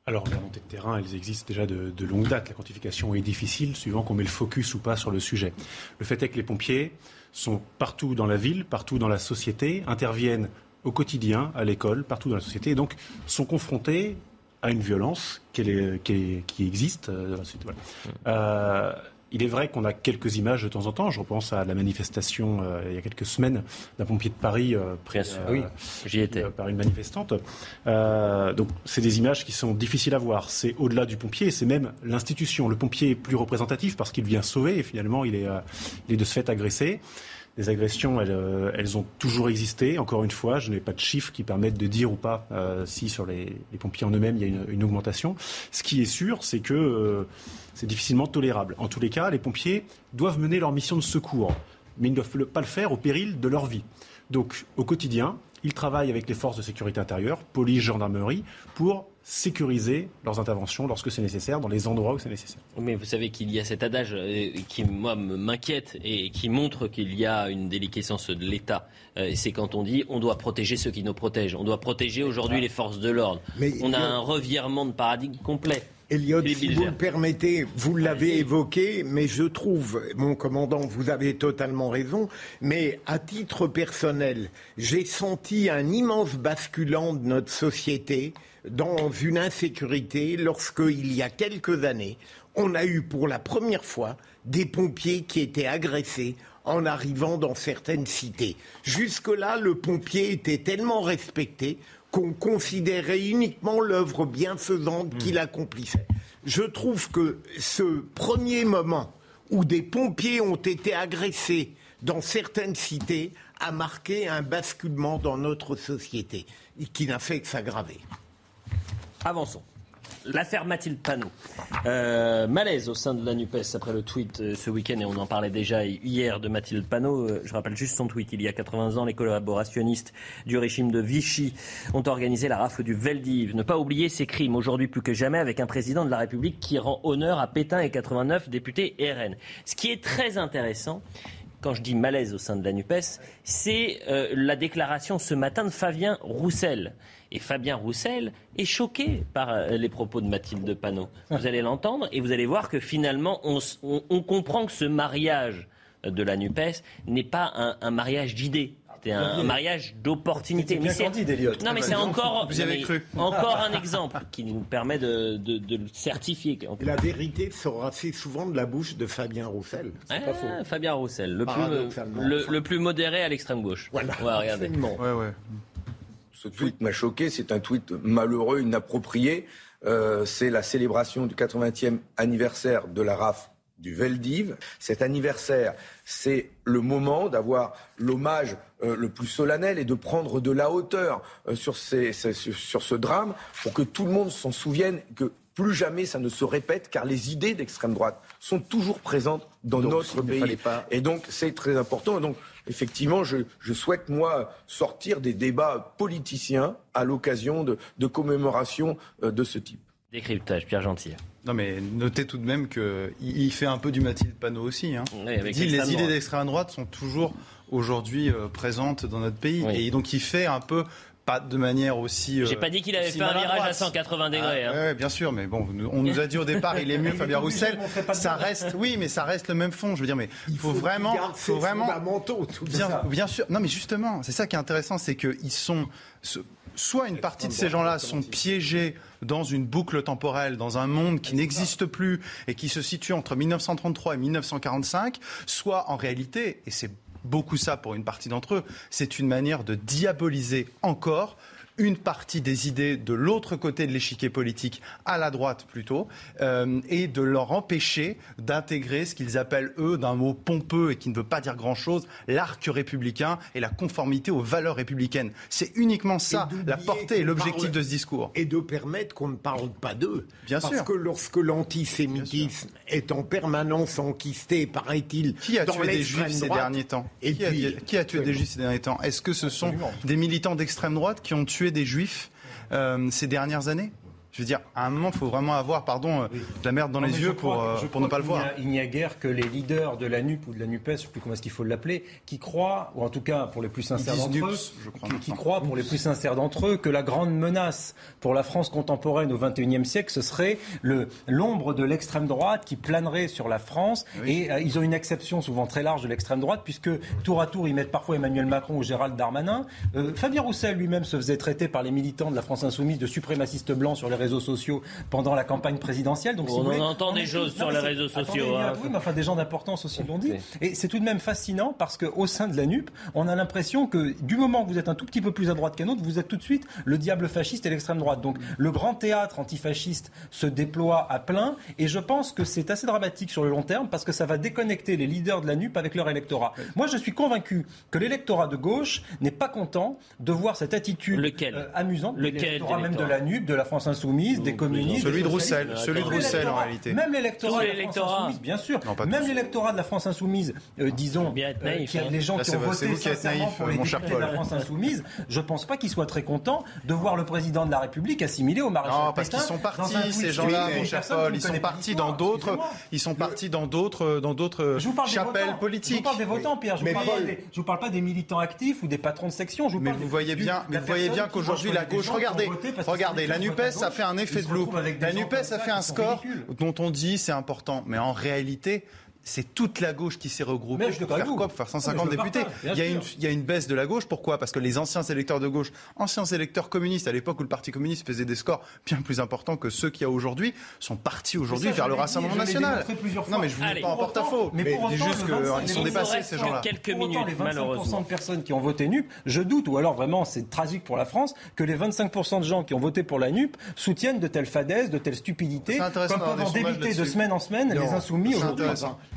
Alors, les remontées de terrain, elles existent déjà de, de, longue date. La quantification est difficile, suivant qu'on met le focus ou pas sur le sujet. Le fait est que les pompiers sont partout dans la ville, partout dans la société, interviennent au quotidien, à l'école, partout dans la société, et donc sont confrontés à une violence qui, qui, existe. Euh, euh, il est vrai qu'on a quelques images de temps en temps. Je repense à la manifestation euh, il y a quelques semaines d'un pompier de Paris pris, oui, j'y étais. par une manifestante. donc c'est des images qui sont difficiles à voir. C'est au-delà du pompier, c'est même l'institution. Le pompier est plus représentatif parce qu'il vient sauver et finalement il est, il est de ce fait agressé. Les agressions, euh, elles, ont toujours existé. Encore une fois, je n'ai pas de chiffres qui permettent de dire ou pas euh, si sur les, pompiers en eux-mêmes il y a une, augmentation. Ce qui est sûr, c'est que euh, c'est difficilement tolérable. En tous les cas, les pompiers doivent mener leur mission de secours, mais ils ne doivent pas le faire au péril de leur vie. Donc, au quotidien, ils travaillent avec les forces de sécurité intérieure, police, gendarmerie, pour sécuriser leurs interventions lorsque c'est nécessaire, dans les endroits où c'est nécessaire. Mais vous savez qu'il y a cet adage euh, qui, moi, m'inquiète et qui montre qu'il y a une déliquescence de l'État. Euh, c'est quand on dit on doit protéger ceux qui nous protègent. On doit protéger aujourd'hui les forces de l'ordre. On a un revirement de paradigme complet. Elliot, si vous le permettez, vous l'avez évoqué, mais je trouve, mon commandant, vous avez totalement raison, mais à titre personnel, j'ai senti un immense basculant de notre société dans une insécurité lorsqu'il y a quelques années, on a eu pour la première fois des pompiers qui étaient agressés en arrivant dans certaines cités. Jusque-là, le pompier était tellement respecté qu'on considérait uniquement l'œuvre bienfaisante hmm. qu'il accomplissait. Je trouve que ce premier moment où des pompiers ont été agressés dans certaines cités a marqué un basculement dans notre société qui n'a fait que s'aggraver. Avançons. L'affaire Mathilde Panot. Euh, malaise au sein de la NUPES après le tweet euh, ce week-end, et on en parlait déjà hier de Mathilde Panot. Euh, je rappelle juste son tweet. Il y a 80 ans, les collaborationnistes du régime de Vichy ont organisé la rafle du Veldiv. Ne pas oublier ces crimes, aujourd'hui plus que jamais, avec un président de la République qui rend honneur à Pétain et 89 députés RN. Ce qui est très intéressant, quand je dis malaise au sein de la NUPES, c'est la déclaration ce matin de Fabien Roussel. Et Fabien Roussel est choqué par euh, les propos de Mathilde Panot. Vous allez l'entendre et vous allez voir que finalement, on, comprend que ce mariage de la NUPES n'est pas un, mariage d'idées. C'est un, mariage d'opportunité. Non, mais c'est encore, encore un exemple qui nous permet de, le certifier. La vérité sort assez souvent de la bouche de Fabien Roussel. Ah, Fabien Roussel, le plus, le, plus modéré à l'extrême gauche. Voilà, regardez. Ouais, ouais. Ce tweet m'a choqué, c'est un tweet malheureux, inapproprié. Euh, c'est la célébration du 80e anniversaire de la RAF du Veldiv. Cet anniversaire, c'est le moment d'avoir l'hommage euh, le plus solennel et de prendre de la hauteur euh, sur, sur, ce drame pour que tout le monde s'en souvienne, que plus jamais ça ne se répète, car les idées d'extrême droite sont toujours présentes dans notre pays. Et donc c'est très important. donc effectivement, je, souhaite, moi, sortir des débats politiciens à l'occasion de, de commémorations euh, de ce type. Décryptage, Pierre Gentil. Non, mais notez tout de même qu'il fait un peu du Mathilde Panot aussi. Hein. il dit les idées d'extrême droite sont toujours aujourd'hui euh, présentes dans notre pays. Et donc il fait un peu pas de manière aussi. J'ai pas dit qu'il avait fait un virage à 180 degrés. Ah, hein. bien sûr, mais bon, on nous a dit au départ, il est mieux Fabien Roussel. Ça reste, oui, mais ça reste le même fond. Je veux dire, mais il faut, vraiment, faut vraiment, tout bien, ça. bien sûr. Non, mais justement, c'est ça qui est intéressant, c'est qu'ils sont soit une partie de ces gens-là sont piégés dans une boucle temporelle, dans un monde qui n'existe plus et qui se situe entre 1933 et 1945, soit en réalité, et c'est beaucoup ça pour une partie d'entre eux. C'est une manière de diaboliser encore une partie des idées de l'autre côté de l'échiquier politique, à la droite plutôt, euh, et de leur empêcher d'intégrer ce qu'ils appellent, eux, d'un mot pompeux et qui ne veut pas dire grand-chose, l'arc républicain et la conformité aux valeurs républicaines. C'est uniquement ça, la portée et l'objectif de ce discours. Et de permettre qu'on ne parle pas d'eux. Bien Parce que lorsque l'antisémitisme est en permanence enquisté, paraît-il, qui a tué des juifs ces derniers temps? et qui, a, qui, a, tué des juifs ces derniers temps? Est-ce que ce sont des militants d'extrême droite qui ont tué des juifs euh, ces dernières années? Je veux dire, à un moment, il faut vraiment avoir, pardon, euh, de la merde dans Non, les yeux pour, que- euh, pour ne pas le voir. Il n'y a guère que les leaders de la NUP ou de la NUPES, je ne sais plus comment est-ce qu'il faut l'appeler, qui croient, ou en tout cas pour les plus sincères d'entre eux, NUPS, je crois qui, croient pour les plus sincères d'entre eux que la grande menace pour la France contemporaine au XXIe siècle, ce serait le- l'ombre de l'extrême droite qui planerait sur la France. Et euh, ils ont une exception souvent très large de l'extrême droite, puisque tour à tour, ils mettent parfois Emmanuel Macron ou Gérald Darmanin. Euh, Fabien Roussel lui-même se faisait traiter par les militants de la France insoumise de suprémaciste blanc sur les réseaux sociaux pendant la campagne présidentielle. Donc, si On vous en voulez, entend on des choses sur les réseaux attendez, sociaux, il y a- hein. oui, mais enfin des gens d'importance aussi l'ont dit. Et c'est tout de même fascinant parce qu'au sein de la NUP, on a l'impression que du moment que vous êtes un tout petit peu plus à droite qu'un autre, vous êtes tout de suite le diable fasciste et l'extrême droite. Donc le grand théâtre antifasciste se déploie à plein et je pense que c'est assez dramatique sur le long terme parce que ça va déconnecter les leaders de la NUP avec leur électorat. Moi, je suis convaincu que l'électorat de gauche n'est pas content de voir cette attitude euh, amusante. Lequel l'électorat même de la NUP, de la France insoumise, des communistes, Celui de. Roussel, celui de Roussel, en réalité. Même l'électorat de la France l'électorat. insoumise, bien sûr. pas Même l'électorat de la France insoumise, euh, disons, Bien être euh, naïf, qui a- les gens Là, qui ont voté sincèrement naïf, pour les députés de la. France insoumise, je pense pas qu'ils soient très contents de voir le président de la République assimilé au maréchal Non, parce qu'ils sont partis, ces gens-là, mon cher Paul. ne Ils sont partis dans d'autres, ils sont partis dans d'autres, dans d'autres chapelles politiques. Je vous parle des votants, Pierre. Je vous, Mais parle pas des, je vous parle pas des militants actifs ou des patrons de section. Mais vous voyez bien, vous voyez bien qu'aujourd'hui la gauche, regardez, regardez, la Nupes, ça fait un effet de se loup. retrouvent avec des La Nupes, ça fait un score ridicules. dont on dit c'est important, mais en réalité. C'est toute la gauche qui s'est regroupée pour faire Pour faire 150 Non, mais je le députés. Il y, a une, il y a une baisse de la gauche. Pourquoi? Parce que les anciens électeurs de gauche, anciens électeurs communistes, à l'époque où le Parti communiste faisait des scores bien plus importants que ceux qu'il y a aujourd'hui, sont partis aujourd'hui vers le Rassemblement national. Non, mais je vous mets pas en porte-à-faux. mais Mais autant, juste qu'ils 25, sont dépassés, ces que gens-là. quelques autant, minutes, les 25% malheureusement. de personnes qui ont voté NUP, je doute, ou alors vraiment c'est tragique pour la France, que les 25% de gens qui ont voté pour la NUP soutiennent de telles fadaises, de telles stupidités, C'est intéressant comme peuvent en débiter de semaine en semaine les insoumis c'est aujourd'hui.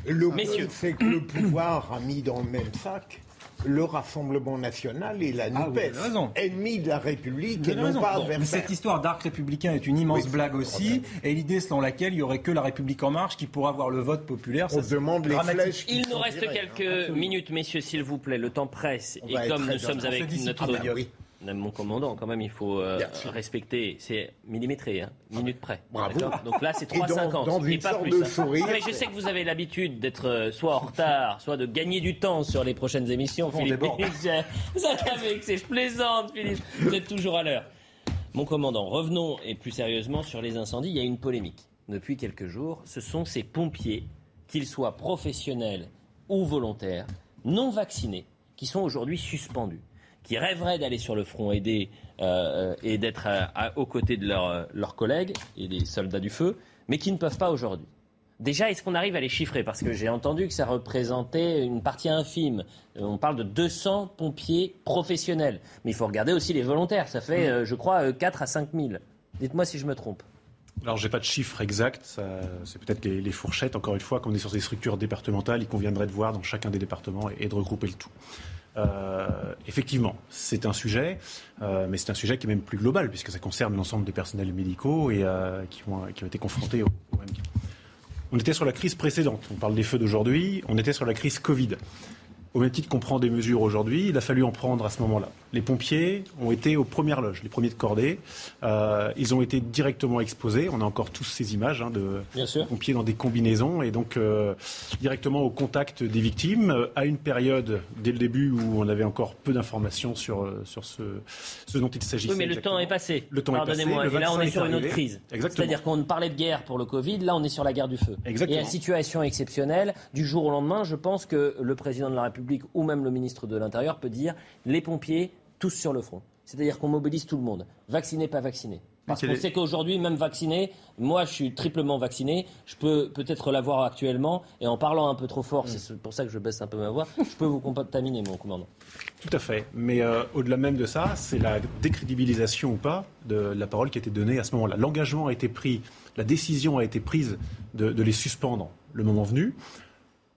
Le Messieurs. problème, c'est que le pouvoir a mis dans le même sac le Rassemblement national et la Ah oui, NUPES, raison. ennemis de la République et non raison. pas Bon, mais adversaires. cette histoire d'arc républicain est une immense Oui, blague aussi, et l'idée selon laquelle il y aurait que la République en marche qui pourra avoir le vote populaire. On ça, se demande les dramatique. flèches qui Il nous reste tirées. quelques minutes, messieurs, s'il vous plaît. Le temps presse. On Et comme nous sommes avec notre Ah oui. Mon commandant, quand même, il faut euh, respecter. C'est millimétré, hein, minute près. Bravo. Donc là, c'est Et dans- 3,50 dans et une pas sorte plus. de. Mais je sais que vous avez l'habitude d'être euh, soit en retard, soit de gagner du temps sur les prochaines émissions. On Philippe, vous avez vexé. Je plaisante, Philippe. Vous êtes toujours à l'heure. Mon commandant, revenons et plus sérieusement sur les incendies. Il y a une polémique depuis quelques jours. Ce sont ces pompiers, qu'ils soient professionnels ou volontaires, non vaccinés, qui sont aujourd'hui suspendus, qui rêveraient d'aller sur le front aider euh, et d'être aux côtés de leurs euh, leurs collègues et des soldats du feu, mais qui ne peuvent pas aujourd'hui. Déjà, est-ce qu'on arrive à les chiffrer? Parce que j'ai entendu que ça représentait une partie infime. Euh, On parle de 200 pompiers professionnels. Mais il faut regarder aussi les volontaires. Ça fait, euh, je crois, euh, 4 à 5 000. Dites-moi si je me trompe. Alors, j'ai pas de chiffre exact. C'est peut-être les, les fourchettes. Encore une fois, comme on est sur des structures départementales, il conviendrait de voir dans chacun des départements et, et de regrouper le tout. Euh, effectivement, c'est un sujet, euh, mais c'est un sujet qui est même plus global puisque ça concerne l'ensemble des personnels médicaux et euh, qui, ont, été confrontés au, au. On était sur la crise précédente. On parle des feux d'aujourd'hui. On était sur la crise Covid. Au même titre qu'on prend des mesures aujourd'hui, il a fallu en prendre à ce moment-là. Les pompiers ont été aux premières loges, les premiers de cordée. Euh, ils ont été directement exposés. On a encore tous ces images hein, de Bien sûr. pompiers dans des combinaisons et donc euh, directement au contact des victimes euh, à une période dès le début où on avait encore peu d'informations sur, sur ce, ce dont il s'agissait. Oui, mais le temps est passé. Le temps est passé, Pardonnez-moi. Et là, on 25 est sur une autre crise. C'est-à-dire qu'on parlait de guerre pour le Covid. Là, on est sur la guerre du feu. Exactement. Et à situation exceptionnelle, du jour au lendemain, je pense que le président de la République ou même le ministre de l'Intérieur peut dire les pompiers, tous sur le front. C'est-à-dire qu'on mobilise tout le monde. Vacciné, pas vacciné. Parce qu'on sait qu'aujourd'hui, même vacciné, moi je suis triplement vacciné, je peux peut-être l'avoir actuellement, et en parlant un peu trop fort, c'est pour ça que je baisse un peu ma voix, je peux vous contaminer, mon commandant. Tout à fait. Mais euh, au-delà même de ça, c'est la décrédibilisation ou pas de la parole qui a été donnée à ce moment-là. L'engagement a été pris, la décision a été prise de, de les suspendre le moment venu.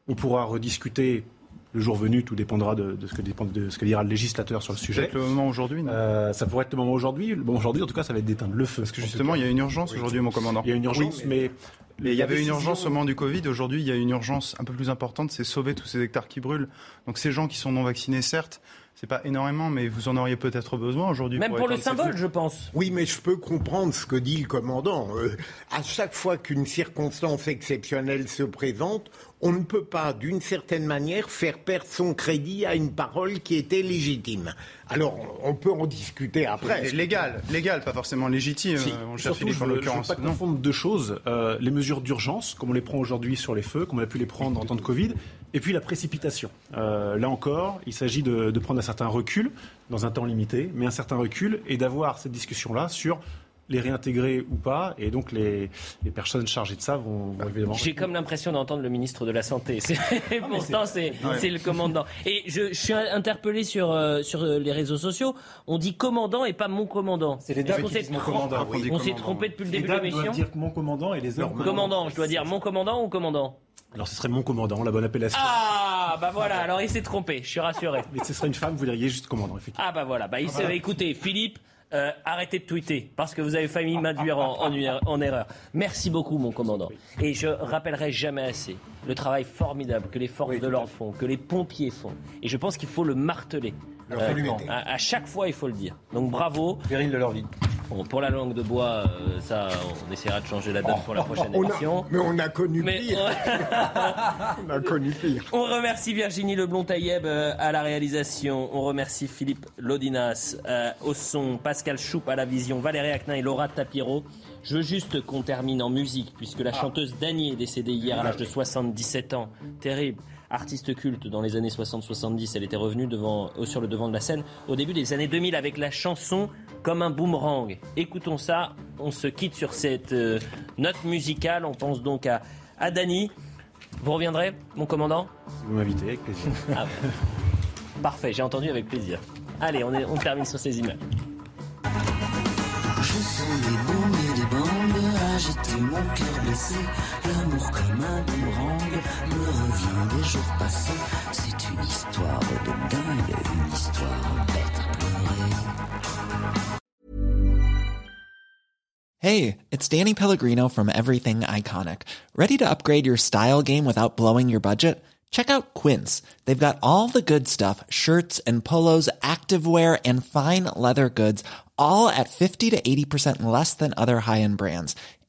On pourra rediscuter le jour venu, tout dépendra de, de ce, que de ce que dira le législateur sur le sujet. Peut-être le moment aujourd'hui, non Euh, ça pourrait être le moment aujourd'hui. Le moment aujourd'hui, en tout cas, ça va être d'éteindre le feu. Parce que justement, il y a une urgence aujourd'hui, mon commandant. Il y a une urgence, Oui, mais... Mais il y avait une urgence au moment du Covid. Aujourd'hui, il y a une urgence un peu plus importante, c'est sauver tous ces hectares qui brûlent. Donc ces gens qui sont non vaccinés, certes, C'est pas énormément, mais vous en auriez peut-être besoin aujourd'hui. Même pour, le symbole, je pense. Oui, mais je peux comprendre ce que dit le commandant. Euh, à chaque fois qu'une circonstance exceptionnelle se présente, on ne peut pas, d'une certaine manière, faire perdre son crédit à une parole qui était légitime. Alors, on peut en discuter après. Légal, légal, pas forcément légitime, Si. cher Surtout, je en ne veux l'occurrence. pas confondre deux choses. Euh, les mesures d'urgence, comme on les prend aujourd'hui sur les feux, comme on a pu les prendre en temps de Covid, et puis la précipitation. Euh, là encore, il s'agit de, de prendre un certain recul, dans un temps limité, mais un certain recul, et d'avoir cette discussion-là sur les réintégrer ou pas. Et donc, les, les personnes chargées de ça vont, vont évidemment. J'ai comme l'impression d'entendre le ministre de la Santé. C'est- Pourtant, c'est Ouais. le commandant. Et je, je suis interpellé sur, euh, sur euh, les réseaux sociaux. On dit commandant et pas mon commandant. C'est les dames qui mon commandant. On s'est trompé depuis le Les début de l'émission. dire mon commandant et les hommes. Commandant, je dois dire mon commandant ou commandant? Alors, ce serait mon commandant, la bonne appellation. Ah, bah voilà, alors il s'est trompé, je suis rassuré. Mais ce serait une femme, vous diriez juste commandant, effectivement. Ah bah voilà, bah il s'est- voilà. écoutez, Philippe, euh, arrêtez de tweeter parce que vous avez failli m'induire en, en er- en erreur. Merci beaucoup, mon commandant. Et je rappellerai jamais assez le travail formidable que les forces de l'ordre font, que les pompiers font. Et je pense qu'il faut le marteler. Euh, Absolument. à, à chaque fois, il faut le dire. Donc bravo. Péril de leur vie. Bon, pour la langue de bois, euh, ça, on essaiera de changer la donne pour la prochaine On a- émission. mais on a connu Mais- pire. on a connu pire. On remercie Virginie Leblond-Taïeb euh, à la réalisation. On remercie Philippe Lodinas euh, au son, Pascal Choup à la vision, Valérie Acnin et Laura Tapiro. Je veux juste qu'on termine en musique, puisque la chanteuse Dany est décédée hier à l'âge de 77 ans. Terrible. Artiste culte dans les années 60-70, elle était revenue devant, euh, sur le devant de la scène au début des années 2000 avec la chanson Comme un boomerang. Écoutons ça, on se quitte sur cette euh, note musicale. On pense donc à, à Dany. Vous reviendrez, mon commandant? Si vous m'invitez, avec plaisir. ah, Parfait, j'ai entendu avec plaisir. Allez, on, est- on termine sur ces images. Je sens mon cœur blessé. L'amour comme un boomerang me revient des jours passés. C'est une histoire de dingue, une histoire bête. Hey, it's Danny Pellegrino from Everything Iconic. Ready to upgrade your style game without blowing your budget? Check out Quince. They've got all the good stuff shirts and polos, activewear, and fine leather goods, all at 50 to 80% less than other high end brands.